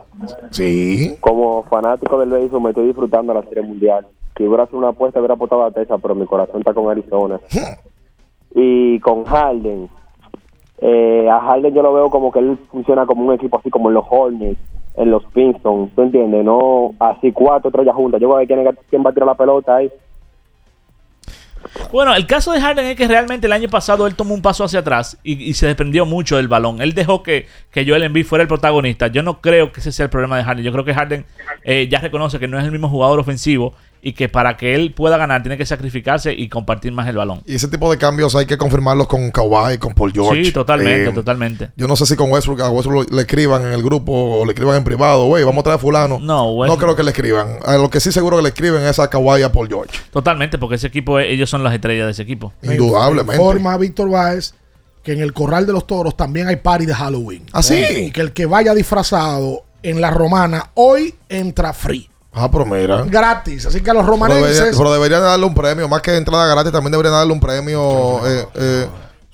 Sí. Como fanático del béisbol me estoy disfrutando la Serie Mundial. Si hubiera hecho una apuesta hubiera apostado a Texas, pero mi corazón está con Arizona. y con Harden. Eh, a Harden yo lo veo como que él funciona como un equipo así como en los Hornets, en los Pistons, ¿tú entiendes? No así cuatro, ya juntas. Yo voy a ver quién, va a tirar la pelota ahí. Bueno, el caso de Harden es que realmente el año pasado él tomó un paso hacia atrás y, y se desprendió mucho del balón. Él dejó que, que Joel Embiid fuera el protagonista. Yo no creo que ese sea el problema de Harden. Yo creo que Harden eh, ya reconoce que no es el mismo jugador ofensivo y que para que él pueda ganar tiene que sacrificarse y compartir más el balón. Y ese tipo de cambios hay que confirmarlos con Kawhi, con Paul George. Sí, totalmente, Eh, totalmente. Yo no sé si con Westbrook, a Westbrook le escriban en el grupo o le escriban en privado, güey, vamos a traer a fulano. No, No Westbrook- creo que le escriban. A lo que sí seguro que le escriben es a Kawhi y a Paul George. Totalmente, porque ese equipo, ellos son las estrellas de ese equipo. Indudablemente. Informa Víctor Báez que en el Corral de los Toros también hay party de Halloween. ¿Ah, sí? Y que el que vaya disfrazado en la romana hoy entra free. Ah, pero mira. Gratis. Así que a los romanenses. pero deberían darle un premio, más que entrada gratis, también deberían darle un premio. eh, eh,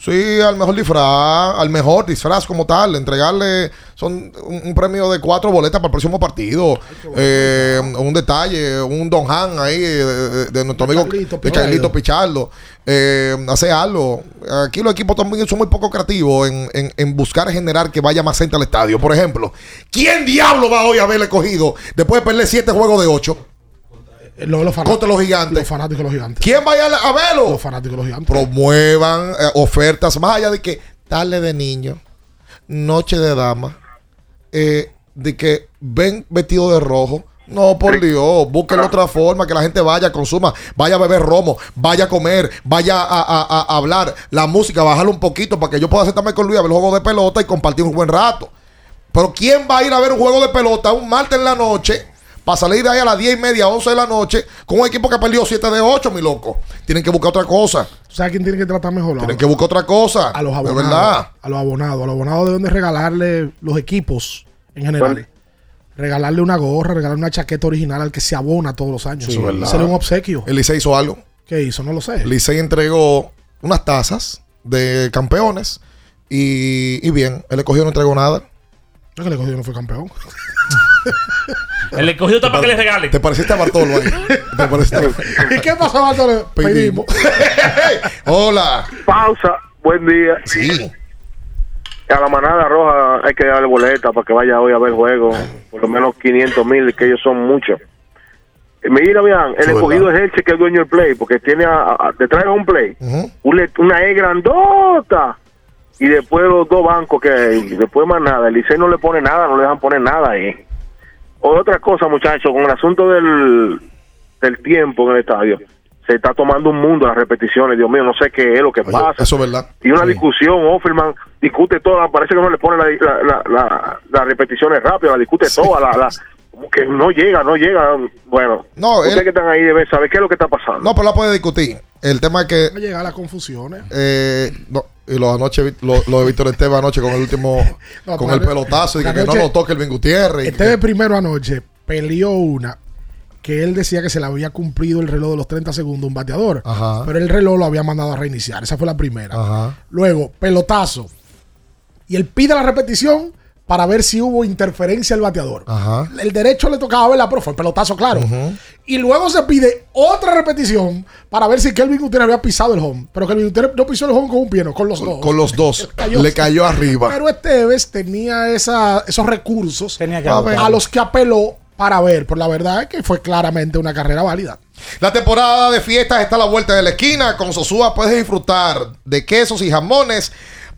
sí, al mejor disfraz, al mejor disfraz como tal, entregarle son un, un premio de cuatro boletas para el próximo partido, eh, un detalle, un Don Han ahí de, de- de nuestro amigo Carlito de Carlito Pichardo, eh, hacer algo. Aquí los equipos también son muy poco creativos en, en- en buscar generar que vaya más gente al estadio. Por ejemplo, ¿quién diablo va hoy a haberle cogido después de perder siete juegos de ocho? Eh, Los, los fanáticos- Contra los gigantes. Los fanáticos de los gigantes. ¿Quién vaya a, a verlo? Los fanáticos de los gigantes. Promuevan eh, ofertas más allá de que tarde de niño, noche de dama, eh, de que ven vestido de rojo. No, por Dios, busquen otra forma que la gente vaya, consuma, vaya a beber romo, vaya a comer, vaya a, a- a- a hablar, la música, bajarlo un poquito para que yo pueda sentarme con Luis a ver el juego de pelota y compartir un buen rato. Pero ¿quién va a ir a ver un juego de pelota un martes en la noche para salir de ahí a las 10 y media, 11 de la noche con un equipo que perdió 7 de 8, mi loco? Tienen que buscar otra cosa. ¿Tú sabes quién tiene que tratar mejor? Tienen que buscar otra cosa. a los de abonados. verdad. A los abonados. A los abonados deben de regalarle los equipos en general. Regalarle una gorra, regalarle una chaqueta original al que se abona todos los años. Sí, ¿verdad? Sería un obsequio. El Licey hizo algo. ¿Qué hizo? No lo sé. El Licey entregó unas tazas de campeones y, y bien, el escogido no entregó nada. No que el escogido no fue campeón. El escogido está para que le regalen. ¿Te pareciste a Bartolo ahí? ¿Te pareciste? ¿Y qué pasó, Bartolo? Pedimos. Hola. Pausa, buen día. Sí. A la manada roja hay que darle boleta para que vaya hoy a ver el juego. Por lo menos 500 mil, que ellos son muchos. Mira, vean, el escogido es Elche que es el dueño del play, porque tiene a, a- detrás de un play una E grandota y después los dos bancos que hay, y después más nada. El Licey no le pone nada, no le dejan poner nada ahí. Otra cosa, muchachos, con el asunto del, del tiempo en el estadio, se está tomando un mundo las repeticiones. Dios mío, no sé qué es lo que pasa. Eso es verdad. Y una discusión, Offerman discute toda, parece que no le pone la, la, la, la- las repeticiones rápidas, la discute toda, la, la- como que no llega, no llega. Bueno, No, ustedes él- que están ahí deben saber qué es lo que está pasando. No, pero la puede discutir. El tema es que Va a llegar a las confusiones. Eh, no, y lo anoche, lo, lo de Víctor Esteban anoche con el último, No, con el pelotazo y que, que no nos toque el Ben Gutiérrez. Este de primero anoche peleó una que él decía que se le había cumplido el reloj de los 30 segundos un bateador. Ajá. Pero el reloj lo había mandado a reiniciar. Esa fue la primera. Ajá. Luego, pelotazo. Y él pide la repetición, para ver si hubo interferencia al bateador. Ajá. El derecho le tocaba verla, pero fue el pelotazo claro. Y luego se pide otra repetición para ver si Kelvin Gutiérrez había pisado el home. Pero Kelvin Gutiérrez no pisó el home con un pie, no, con los dos. Con los dos. Cayó. Le cayó arriba. Pero Esteves tenía esa, esos recursos que a, a los que apeló para ver. Por la verdad es que fue claramente una carrera válida. La temporada de fiestas está a la vuelta de la esquina. Con Sosúa puedes disfrutar de quesos y jamones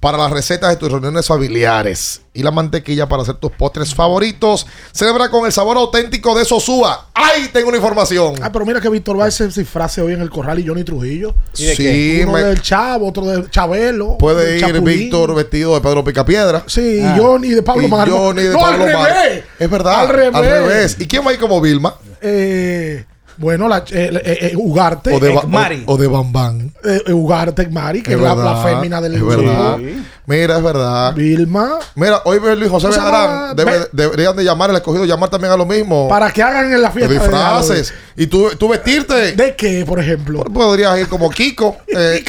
para las recetas de tus reuniones familiares y la mantequilla para hacer tus postres favoritos. Celebra con el sabor auténtico de Sosúa. ¡Ay! Tengo una información. Ah, pero mira que Víctor Valls se disfrace hoy en el corral y Johnny Trujillo. ¿Y de qué? Uno Sí, me- del Chavo, otro del Chabelo. Puede ir Chapulín. Víctor vestido de Pedro Picapiedra. Sí, y Johnny de Pablo Y Mar. Johnny de no, Pablo al Mar. revés. Es verdad. Al revés. Al revés. ¿Y quién va a ir como Vilma? Eh, bueno, la, eh, eh, eh, Ugarte. O de, Ekmari. o, o de Bambán. Eh, eh, Ugarte Ekmari, que es, la, la fémina del Es verdad. Sí. Mira, es verdad. Vilma. Mira, hoy ve Luis José Bejarán. Debe- deberían de llamar, el escogido llamar también a lo mismo. Para que hagan en la fiesta. De de disfraces. Y tú, tú vestirte. ¿De qué, por ejemplo? Podrías ir como Kiko. eh,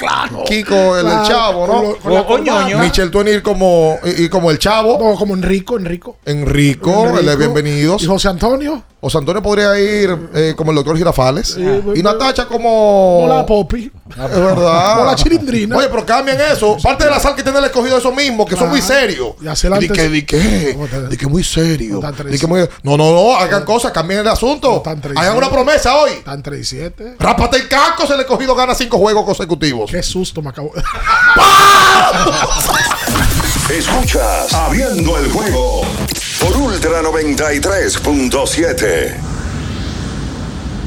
Kiko, el, el Claro, chavo, con ¿no? lo- con O-. Michelle Twain ir como, y, y como el chavo. No, como Enrico, Enrico. Enrico, el de Enrico. bienvenidos. ¿Y José Antonio? José Antonio podría ir eh, como el doctor Girafales. y Natacha como. No la Popi. Es verdad. O la chilindrina. Oye, pero cambien eso. Parte de la sal que tiene el escogido eso mismo, que son muy serios. Y hacer la Di que, antes- di que, ¿Cómo te- di que muy serio. Di que muy- no, no, no, hagan cosas, cambien el asunto. Hagan una promesa hoy. Están 3 y 7. Rápate el casco, se le escogido gana cinco juegos consecutivos. Qué susto me acabo. Escuchas Abriendo el juego por Ultra 93.7.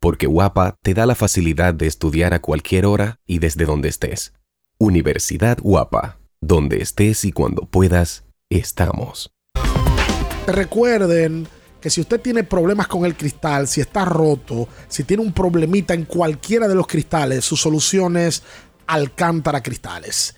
porque Guapa te da la facilidad de estudiar a cualquier hora y desde donde estés. Universidad Guapa, donde estés y cuando puedas, estamos. Recuerden que si usted tiene problemas con el cristal, si está roto, si tiene un problemita en cualquiera de los cristales, su solución es Alcántara Cristales.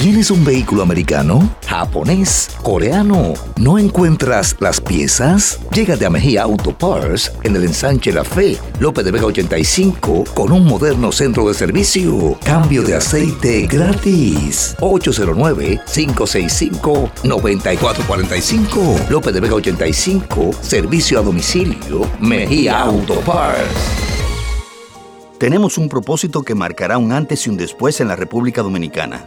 ¿Tienes un vehículo americano, japonés, coreano? ¿No encuentras las piezas? Llégate a Mejía Auto Parts en el ensanche La Fe, López de Vega 85, con un moderno centro de servicio. Cambio de aceite gratis. 809-565-9445. López de Vega 85, servicio a domicilio. Mejía Auto Parts. Tenemos un propósito que marcará un antes y un después en la República Dominicana.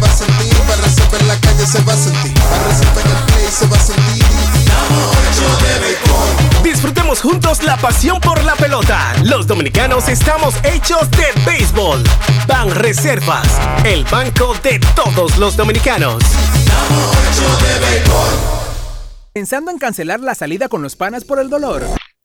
para en la calle se va a sentir, para en el play se va a sentir. Disfrutemos juntos la pasión por la pelota. Los dominicanos estamos hechos de béisbol. Ban Reservas, el banco de todos los dominicanos. Pensando en cancelar la salida con los panas por el dolor.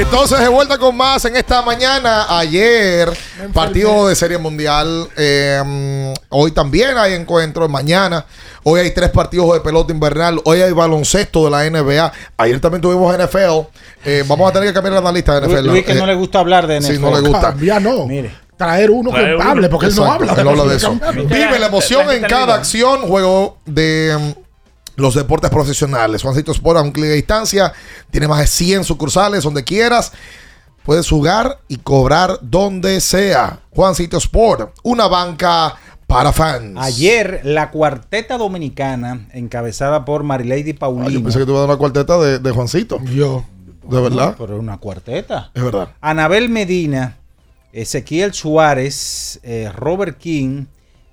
Entonces de vuelta con más en esta mañana. Ayer, partido de Serie Mundial. Eh, hoy también hay encuentros. Mañana. Hoy hay tres partidos de pelota invernal. Hoy hay baloncesto de la NBA. Ayer también tuvimos NFL. Eh, vamos a tener que cambiar la analista de NFL. Luis que Eh, no le gusta hablar de NFL. Sí, no le gusta. Ya no. Mire. Traer uno que Traer hable, porque él no habla. él habla de eso. Vive la emoción La en cada acción. Juego de mm, los deportes profesionales. Juancito Sport a un clic de distancia. Tiene más de 100 sucursales donde quieras. Puedes jugar y cobrar donde sea. Juancito Sport, una banca para fans. Ayer, la cuarteta dominicana, encabezada por Marilady Ah, yo Paulino. pensé que te iba a dar una cuarteta de, de Juancito. Yo. ¿De verdad? Pero una cuarteta. Es verdad. Anabel Medina, Ezequiel Suárez, eh, Robert King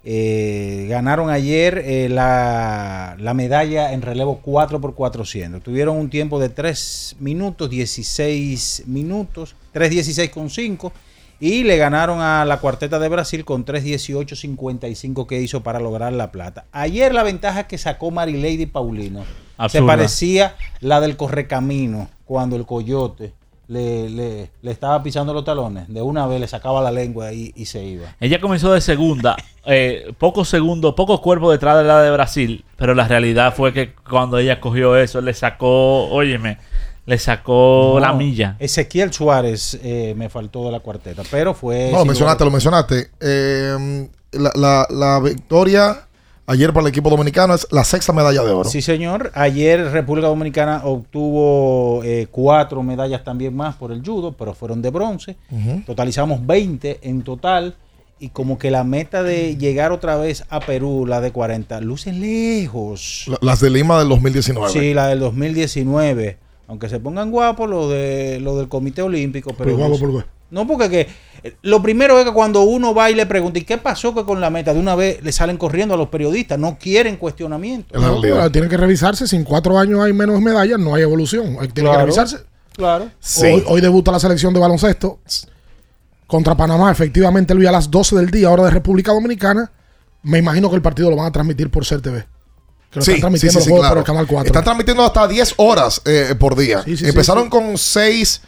eh, ganaron ayer eh, la, la medalla en relevo 4 por 400. Tuvieron un tiempo de 3 minutos, 16 minutos, 3.16 con 5 y le ganaron a la cuarteta de Brasil con 3.18.55 que hizo para lograr la plata. Ayer la ventaja que sacó Marilady Paulino se parecía la del correcamino cuando el coyote le, le- le estaba pisando los talones. De una vez le sacaba la lengua y, y se iba. Ella comenzó de segunda, eh, pocos segundos, pocos cuerpos detrás de la de Brasil, pero la realidad fue que cuando ella cogió eso, le sacó, óyeme, le sacó No, la milla. Ezequiel Suárez eh, me faltó de la cuarteta, pero fue. No, lo mencionaste, lo mencionaste. Eh, la, la- la victoria ayer para el equipo dominicano es la sexta medalla de oro. Sí, señor. Ayer República Dominicana obtuvo eh, cuatro medallas también más por el judo, pero fueron de bronce. Totalizamos 20 en total. Y como que la meta de llegar otra vez a Perú, la de 40, luce lejos. La- Las de Lima del 2019. Sí, la del 2019. Aunque se pongan guapos lo de lo del Comité Olímpico, pero Pero guapo, ¿por? No porque que, eh, lo primero es que cuando uno va y le pregunta ¿y qué pasó que con la meta? De una vez le salen corriendo a los periodistas, no quieren cuestionamiento. No, pero tienen que revisarse. Si en cuatro años hay menos medallas, no hay evolución. Hay- Tienen que Claro. revisarse. Claro. Hoy, hoy debuta la selección de baloncesto contra Panamá. Efectivamente, Luis, a las 12 del día, hora de República Dominicana. Me imagino que el partido lo van a transmitir por CRTV. Que lo Sí, están transmitiendo sí, sí, los sí, juegos claro. por el canal 4. Están transmitiendo hasta 10 horas eh, por día. Sí, sí, Empezaron sí, con 6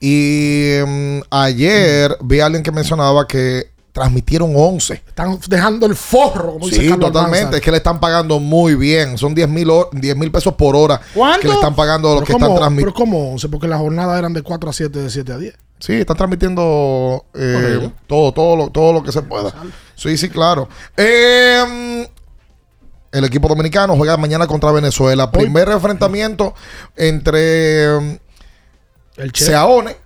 Y mm, ayer vi a alguien que mencionaba que transmitieron 11. Están dejando el forro, como Sí, totalmente. Es que le están pagando muy bien. Son 10 mil pesos por hora ¿Cuánto? que le están pagando a los que ¿cómo? están transmitiendo. Pero como 11, porque las jornadas eran de 4 a 7, de 7 a 10. Sí, están transmitiendo eh, todo, todo lo, todo lo que se pueda. Sí, sí, claro. Eh, el equipo dominicano juega mañana contra Venezuela. Primer enfrentamiento entre eh, El Che. Seaone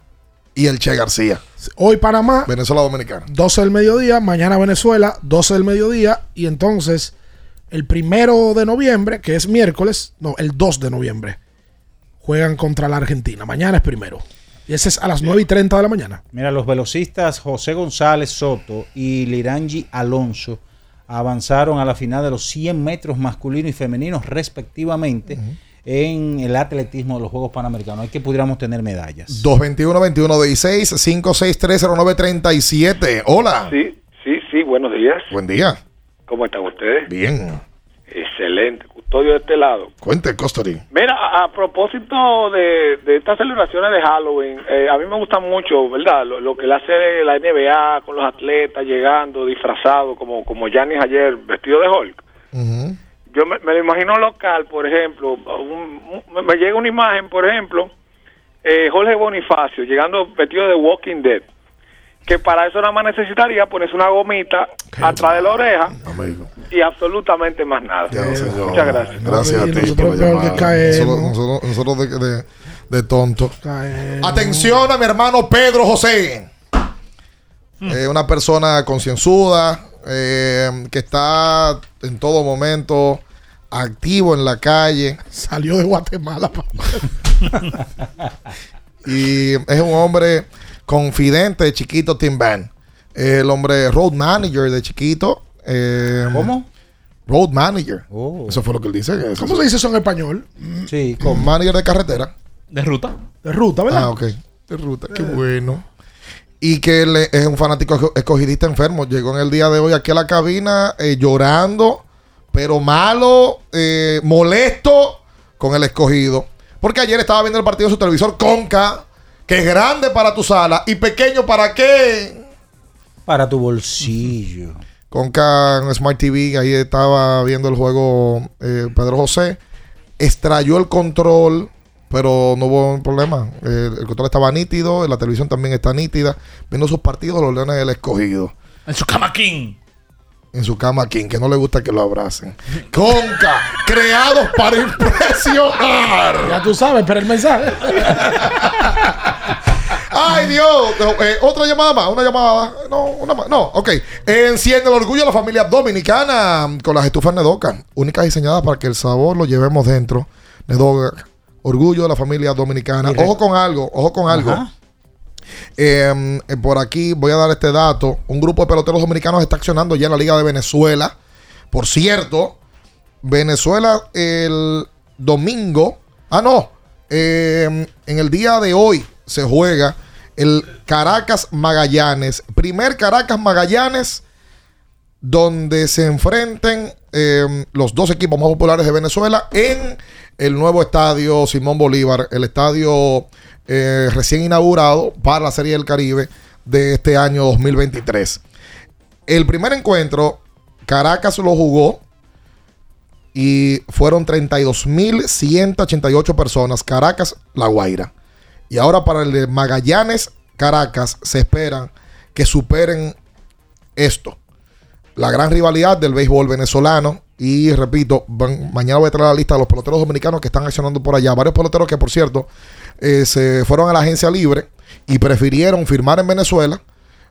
y el Che García. Hoy Panamá, Venezuela Dominicana. 12 del mediodía. Mañana Venezuela, 12 del mediodía. Y entonces, el primero de noviembre, que es miércoles, no, el 2 de noviembre, juegan contra la Argentina. Mañana es primero. Y ese es a las 9 y 30 de la mañana. Mira, los velocistas José González Soto y Lirangi Alonso avanzaron a la final de los 100 metros masculinos y femeninos respectivamente en el atletismo de los Juegos Panamericanos. Hay que pudiéramos tener medallas. 221-2116-5630937. Hola. Sí, sí, sí, buenos días. Buen día. ¿Cómo están ustedes? Bien. Excelente. Custodio de este lado. Cuente, Costary. Mira, a, a propósito de, de estas celebraciones de Halloween, eh, a mí me gusta mucho, ¿verdad? Lo, lo que le hace la NBA con los atletas llegando disfrazados, como, como Giannis ayer, vestido de Hulk. Yo me, me lo imagino local, por ejemplo, un- un- me llega una imagen, por ejemplo, eh, Jorge Bonifacio llegando vestido de Walking Dead, que para eso nada más necesitaría ponerse una gomita atrás de la oreja y absolutamente más nada. Muchas gracias. Gracias a ti. nosotros por la peor llamada. que caemos. Nosotros, nosotros- nosotros de, de, de tonto. Atención a mi hermano Pedro José. Eh, una persona concienzuda, eh, que está en todo momento activo en la calle. Salió de Guatemala. papá. y es un hombre confidente de chiquito Tim Van. El hombre road manager de chiquito. eh, ¿Cómo? Road manager. Eso fue lo que él dice. Eso- ¿Cómo se dice eso en español? Sí, Con manager de carretera. De ruta. De ruta, ¿verdad? Ah, ok. De ruta, qué bueno. Y que él es un fanático esco- escogidista enfermo. Llegó en el día de hoy aquí a la cabina eh, llorando, pero malo, eh, molesto con el escogido. Porque ayer estaba viendo el partido en su televisor Conca, que es grande para tu sala y pequeño para qué. Para tu bolsillo. Conca en Smart TV, ahí estaba viendo el juego eh, Pedro José. Extrayó el control, pero no hubo problema. Eh, el control estaba nítido, la televisión también está nítida. Viendo sus partidos, los Leones del Escogido. En su cama King. En su cama, King, que no le gusta que lo abracen. Conca, creados para impresionar. Ya tú sabes, pero el mensaje. Ay, Dios. No, eh, otra llamada más, una llamada. No, una más. No, ok. Enciende el orgullo de la familia dominicana con las estufas Nedoca, únicas diseñadas para que el sabor lo llevemos dentro. Nedoca, orgullo de la familia dominicana. Ojo con algo, ojo con algo. Ajá. Eh, eh, por aquí voy a dar este dato. Un grupo de peloteros dominicanos está accionando ya en la Liga de Venezuela. Por cierto, Venezuela el domingo. Ah, no. eh, en el día de hoy se juega el Caracas Magallanes. Primer Caracas Magallanes donde se enfrenten eh, los dos equipos más populares de Venezuela en el nuevo estadio Simón Bolívar, el estadio eh, recién inaugurado para la Serie del Caribe de este año 2023. El primer encuentro, Caracas lo jugó y fueron 32.188 personas. Caracas, La Guaira. Y ahora para el de Magallanes, Caracas, se esperan que superen esto la gran rivalidad del béisbol venezolano. Y repito, van- mañana voy a traer la lista de los peloteros dominicanos que están accionando por allá. Varios peloteros que, por cierto, eh, se fueron a la agencia libre y prefirieron firmar en Venezuela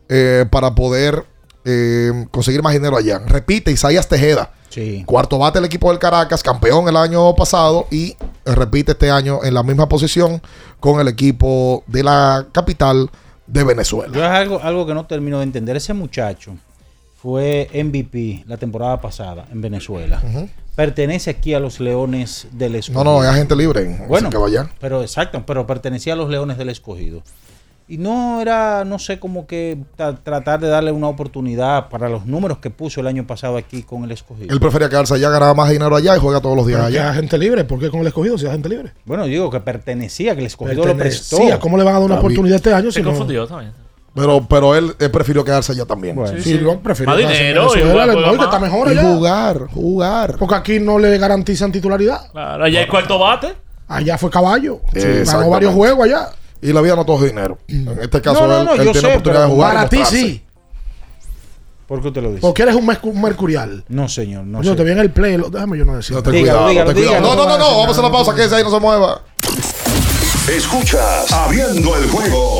eh, para poder eh, conseguir más dinero allá. Repite, Isaías Tejeda. Sí. Cuarto bate el equipo del Caracas, campeón el año pasado y repite este año en la misma posición con el equipo de la capital de Venezuela. Yo es algo, algo que no termino de entender. Ese muchacho fue MVP la temporada pasada en Venezuela. Pertenece aquí a los Leones del No, Escogido. no, es agente libre. Bueno, que vaya. pero exacto, pero pertenecía a los Leones del Escogido. Y no era, no sé, como que tra- tratar de darle una oportunidad para los números que puso el año pasado aquí con el escogido. Él prefería quedarse allá, ganaba más dinero allá y juega todos los días allá. agente libre, ¿por qué con el escogido si es agente libre? Bueno, digo que pertenecía, que el escogido lo prestó. Pertenecía, ¿Cómo le van a dar una oportunidad este año Se si no? confundió también. Pero, pero él, él prefirió quedarse allá también. Bueno, sí, yo prefiero Más dinero y no, que está mejor Y allá. jugar, jugar. Porque aquí no le garantizan titularidad. Claro, allá hay cuarto bate. Allá fue caballo. Ganó Exactamente. varios juegos allá. Y la vida no todo es dinero. En este caso, No, no, él, no, él yo tiene sé, oportunidad de jugar. Para ti sí. ¿Por qué usted lo dice? Porque eres un mercu- mercurial. No, señor, no yo sé. te vi en el play. lo- déjame yo no decir. No, Dígalo, dígalo, dígalo. No, no, no, no, vamos a hacer una pausa, que ese ahí no se mueva. Escuchas Abriendo el juego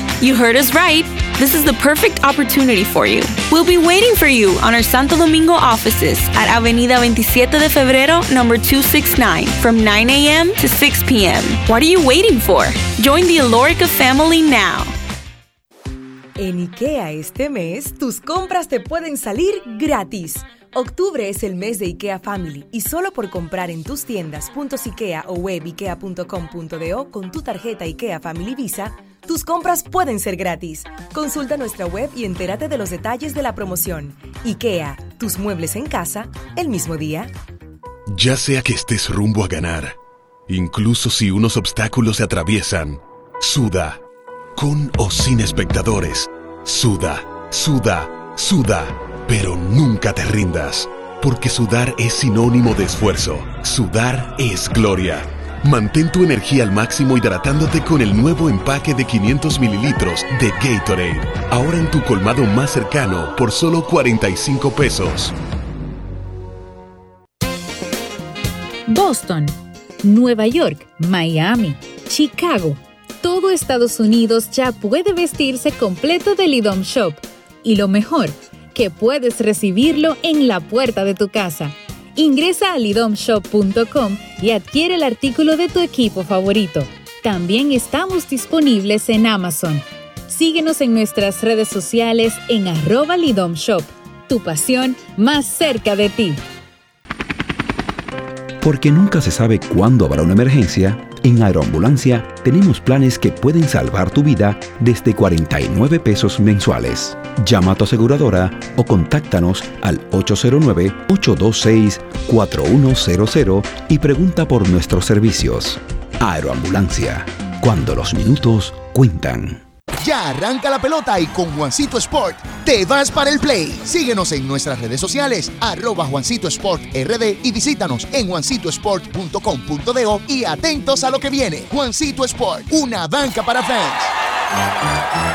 You heard us right. This is the perfect opportunity for you. We'll be waiting for you on our Santo Domingo offices at Avenida 27 de Febrero, number 269, from 9 a.m. to 6 p.m. What are you waiting for? Join the Alorica family now. En IKEA este mes, tus compras te pueden salir gratis. Octubre es el mes de IKEA Family y solo por comprar en tus tiendas IKEA o web ikea.com.do con tu tarjeta IKEA Family Visa, tus compras pueden ser gratis. Consulta nuestra web y entérate de los detalles de la promoción. IKEA, tus muebles en casa, el mismo día. Ya sea que estés rumbo a ganar, incluso si unos obstáculos se atraviesan, suda, con o sin espectadores, suda, suda, suda, pero nunca te rindas, porque sudar es sinónimo de esfuerzo, sudar es gloria. Mantén tu energía al máximo hidratándote con el nuevo empaque de 500 mililitros de Gatorade, ahora en tu colmado más cercano por solo 45 pesos. Boston, Nueva York, Miami, Chicago. Todo Estados Unidos ya puede vestirse completo del IDOM Shop. Y lo mejor, que puedes recibirlo en la puerta de tu casa. Ingresa a lidomshop.com y adquiere el artículo de tu equipo favorito. También estamos disponibles en Amazon. Síguenos en nuestras redes sociales en arroba Lidom Shop. Tu pasión más cerca de ti. Porque nunca se sabe cuándo habrá una emergencia, en Aeroambulancia tenemos planes que pueden salvar tu vida desde 49 pesos mensuales. Llama a tu aseguradora o contáctanos al 809-826-4100 y pregunta por nuestros servicios. Aeroambulancia, cuando los minutos cuentan. Ya arranca la pelota y con Juancito Sport te vas para el play. Síguenos en nuestras redes sociales, arroba Juancito Sport RD y visítanos en juancitosport.com.do y atentos a lo que viene. Juancito Sport, una banca para fans.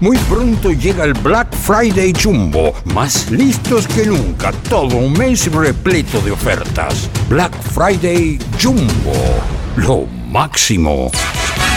Muy pronto llega el Black Friday Jumbo, más listos que nunca, todo un mes repleto de ofertas. Black Friday Jumbo, lo máximo.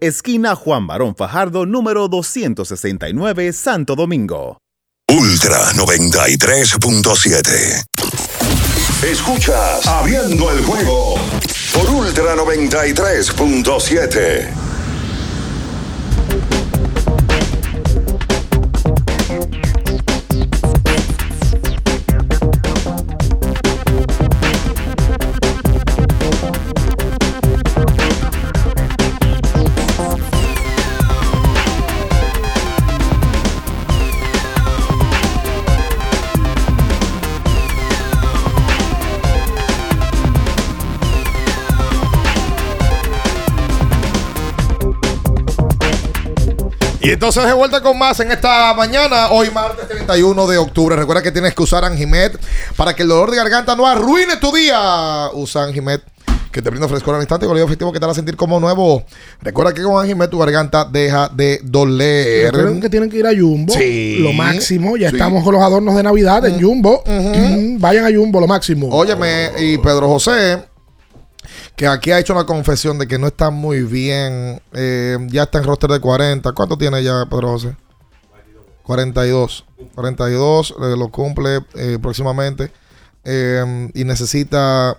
esquina Juan Barón Fajardo, número 269, Santo Domingo. Ultra 93.7. Escuchas Abriendo el juego por Ultra 93.7. Y entonces de vuelta con más en esta mañana, hoy martes 31 de octubre. Recuerda que tienes que usar Anjimet para que el dolor de garganta no arruine tu día. Usa Anjimet que te brinda frescor al instante y goleo efectivo que te hará sentir como nuevo. Recuerda que con Anjimet tu garganta deja de doler. Recuerden que tienen que ir a Jumbo. Sí. Lo máximo. Ya Sí. estamos con los adornos de Navidad en Jumbo. Mm, Vayan a Jumbo, lo máximo. Óyeme, y Pedro José, que aquí ha hecho una confesión de que no está muy bien. eh, ya está en roster de 40. ¿Cuánto tiene ya Pedro José? 42. 42, eh, lo cumple eh, próximamente. y necesita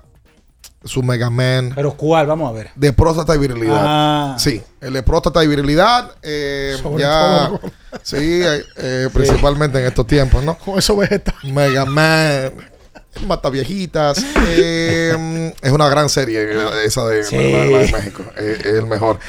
su Mega Man. Pero ¿cuál? Vamos a ver. De próstata y virilidad. Ah. Sí, el de próstata y virilidad. eh, Sobre ya. todo. Sí, eh, eh, principalmente en estos tiempos, ¿no? Con eso vegetal. Mega Man. Mata viejitas. eh, es una gran serie eh, esa de, Sí. la- la de México. Eh, es el mejor.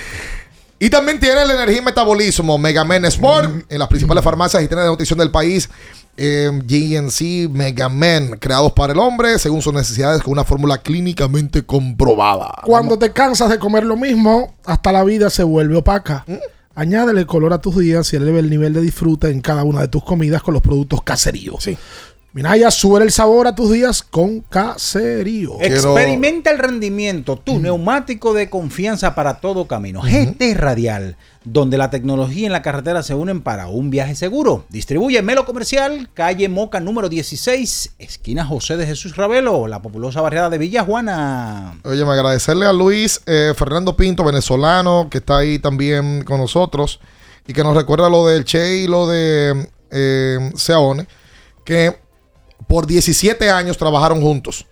Y también tiene el energía y metabolismo Mega Man Sport en las principales farmacias y tiendas de nutrición del país. Eh, GNC Mega Man, creados para el hombre según sus necesidades con una fórmula clínicamente comprobada. Cuando te cansas de comer lo mismo, hasta la vida se vuelve opaca. ¿Mm? Añádele color a tus días y eleve el nivel de disfrute en cada una de tus comidas con los productos caserío. Sí. Minaya, sube el sabor a tus días con caserío. Experimenta el rendimiento, tu neumático de confianza para todo camino. GT Radial, donde la tecnología y la carretera se unen para un viaje seguro. Distribuye Melo Comercial, calle Moca número 16, esquina José de Jesús Ravelo, la populosa barriada de Villa Juana. Oye, me agradecerle a Luis eh, Fernando Pinto, venezolano, que está ahí también con nosotros y que nos recuerda lo del Che y lo de eh, Seone, que por 17 años trabajaron juntos.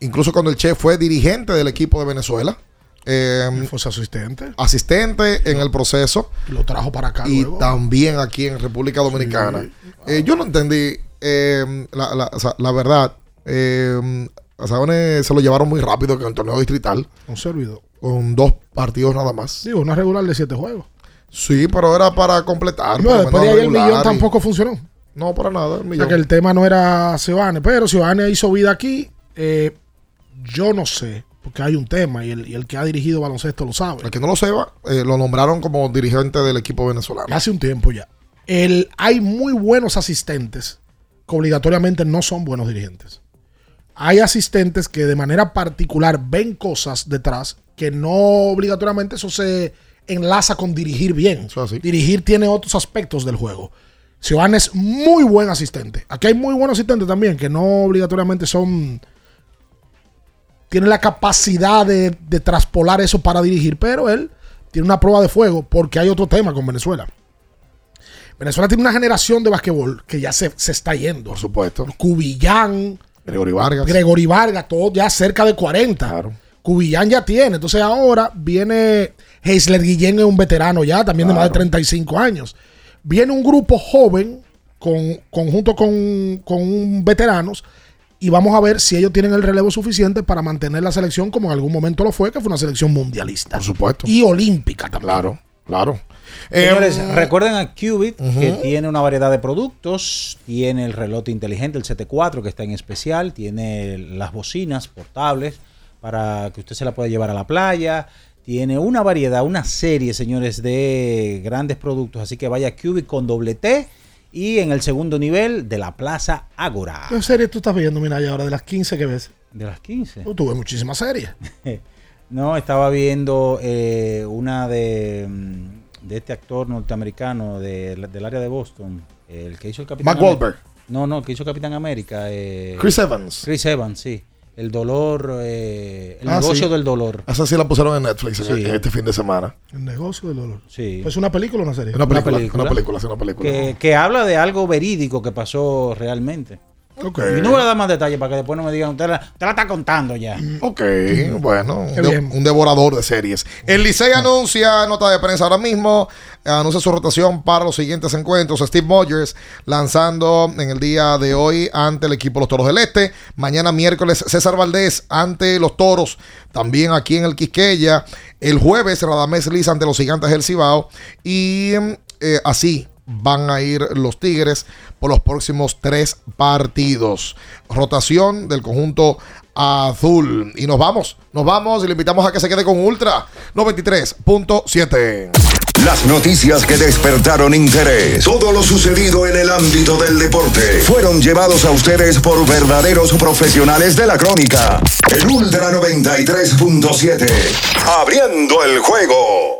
Incluso cuando el Che fue dirigente del equipo de Venezuela. Eh, Fue su asistente. asistente en el proceso Lo trajo para acá y luego. también aquí en República Dominicana. Eh, yo no entendí eh, la, la- o sea, la verdad. Eh, a se lo llevaron muy rápido en el torneo distrital. Un servidor. Con dos partidos nada más. Digo, una regular de siete juegos. Sí, pero era para completar. No, después de ahí el millón y- tampoco funcionó. No, para nada. O sea que el tema no era Giovanni, pero Giovanni hizo vida aquí. eh, yo no sé, porque hay un tema y el, y el que ha dirigido baloncesto lo sabe. El que no lo sepa, eh, lo nombraron como dirigente del equipo venezolano. Hace un tiempo ya. El, hay muy buenos asistentes que obligatoriamente no son buenos dirigentes. Hay asistentes que de manera particular ven cosas detrás que no obligatoriamente eso se enlaza con dirigir bien. Dirigir tiene otros aspectos del juego. Giovanni es muy buen asistente. Aquí hay muy buenos asistentes también que no obligatoriamente son tienen la capacidad de, de traspolar eso para dirigir, pero él tiene una prueba de fuego porque hay otro tema con Venezuela. Venezuela tiene una generación de basquetbol que ya se, se está yendo. Por supuesto. Cubillán, Gregory Vargas. Gregory Vargas, todo ya cerca de 40. Cubillán ya tiene. Entonces ahora viene Heisler Guillén, es un veterano ya, también de más de 35 años. Viene un grupo joven con, conjunto con, con veteranos y vamos a ver si ellos tienen el relevo suficiente para mantener la selección como en algún momento lo fue, que fue una selección mundialista. Por supuesto. Y olímpica también. Claro, claro. Señores, Eh, recuerden a Qubit que Ujú. tiene una variedad de productos, tiene el reloj inteligente, el CT4 que está en especial, tiene las bocinas portables para que usted se la pueda llevar a la playa, tiene una variedad, una serie, señores, de grandes productos, así que vaya a Qubit con doble T y en el segundo nivel de la Plaza Ágora. ¿Qué serie tú estás viendo, mira, ahora de las 15 que ves? De las 15. Tú tuve muchísimas series. No, estaba viendo eh, una de, mm, de este actor norteamericano de- del área de Boston, el que hizo el Capitán Mark Wahlberg. No, no, el que hizo Capitán América. eh, Chris Evans. Chris Evans, sí. El dolor, eh, el Ah, negocio sí. del dolor. Esa sí la pusieron en Netflix en- Sí. en este fin de semana. El negocio del dolor. Sí. ¿Es una película o una serie? Una película, una película, sí, una película. Que, que habla de algo verídico que pasó realmente. Ok. Y no voy a dar más detalles para que después no me digan, usted la, usted la está contando ya. Ok, bueno, un, de- bien. un devorador de series. El Licey anuncia, nota de prensa ahora mismo, anuncia su rotación para los siguientes encuentros. Steve Mogers lanzando en el día de hoy ante el equipo de los Toros del Este. Mañana miércoles César Valdés ante los Toros, también aquí en el Quisqueya. El jueves Radamés Liz ante los Gigantes del Cibao. Y eh, así van a ir los Tigres por los próximos tres partidos. Rotación del conjunto azul. Y nos vamos, nos vamos y le invitamos a que se quede con Ultra 93.7. Las noticias que despertaron interés. Todo lo sucedido en el ámbito del deporte. Fueron llevados a ustedes por verdaderos profesionales de la crónica. El Ultra 93.7. Abriendo el juego.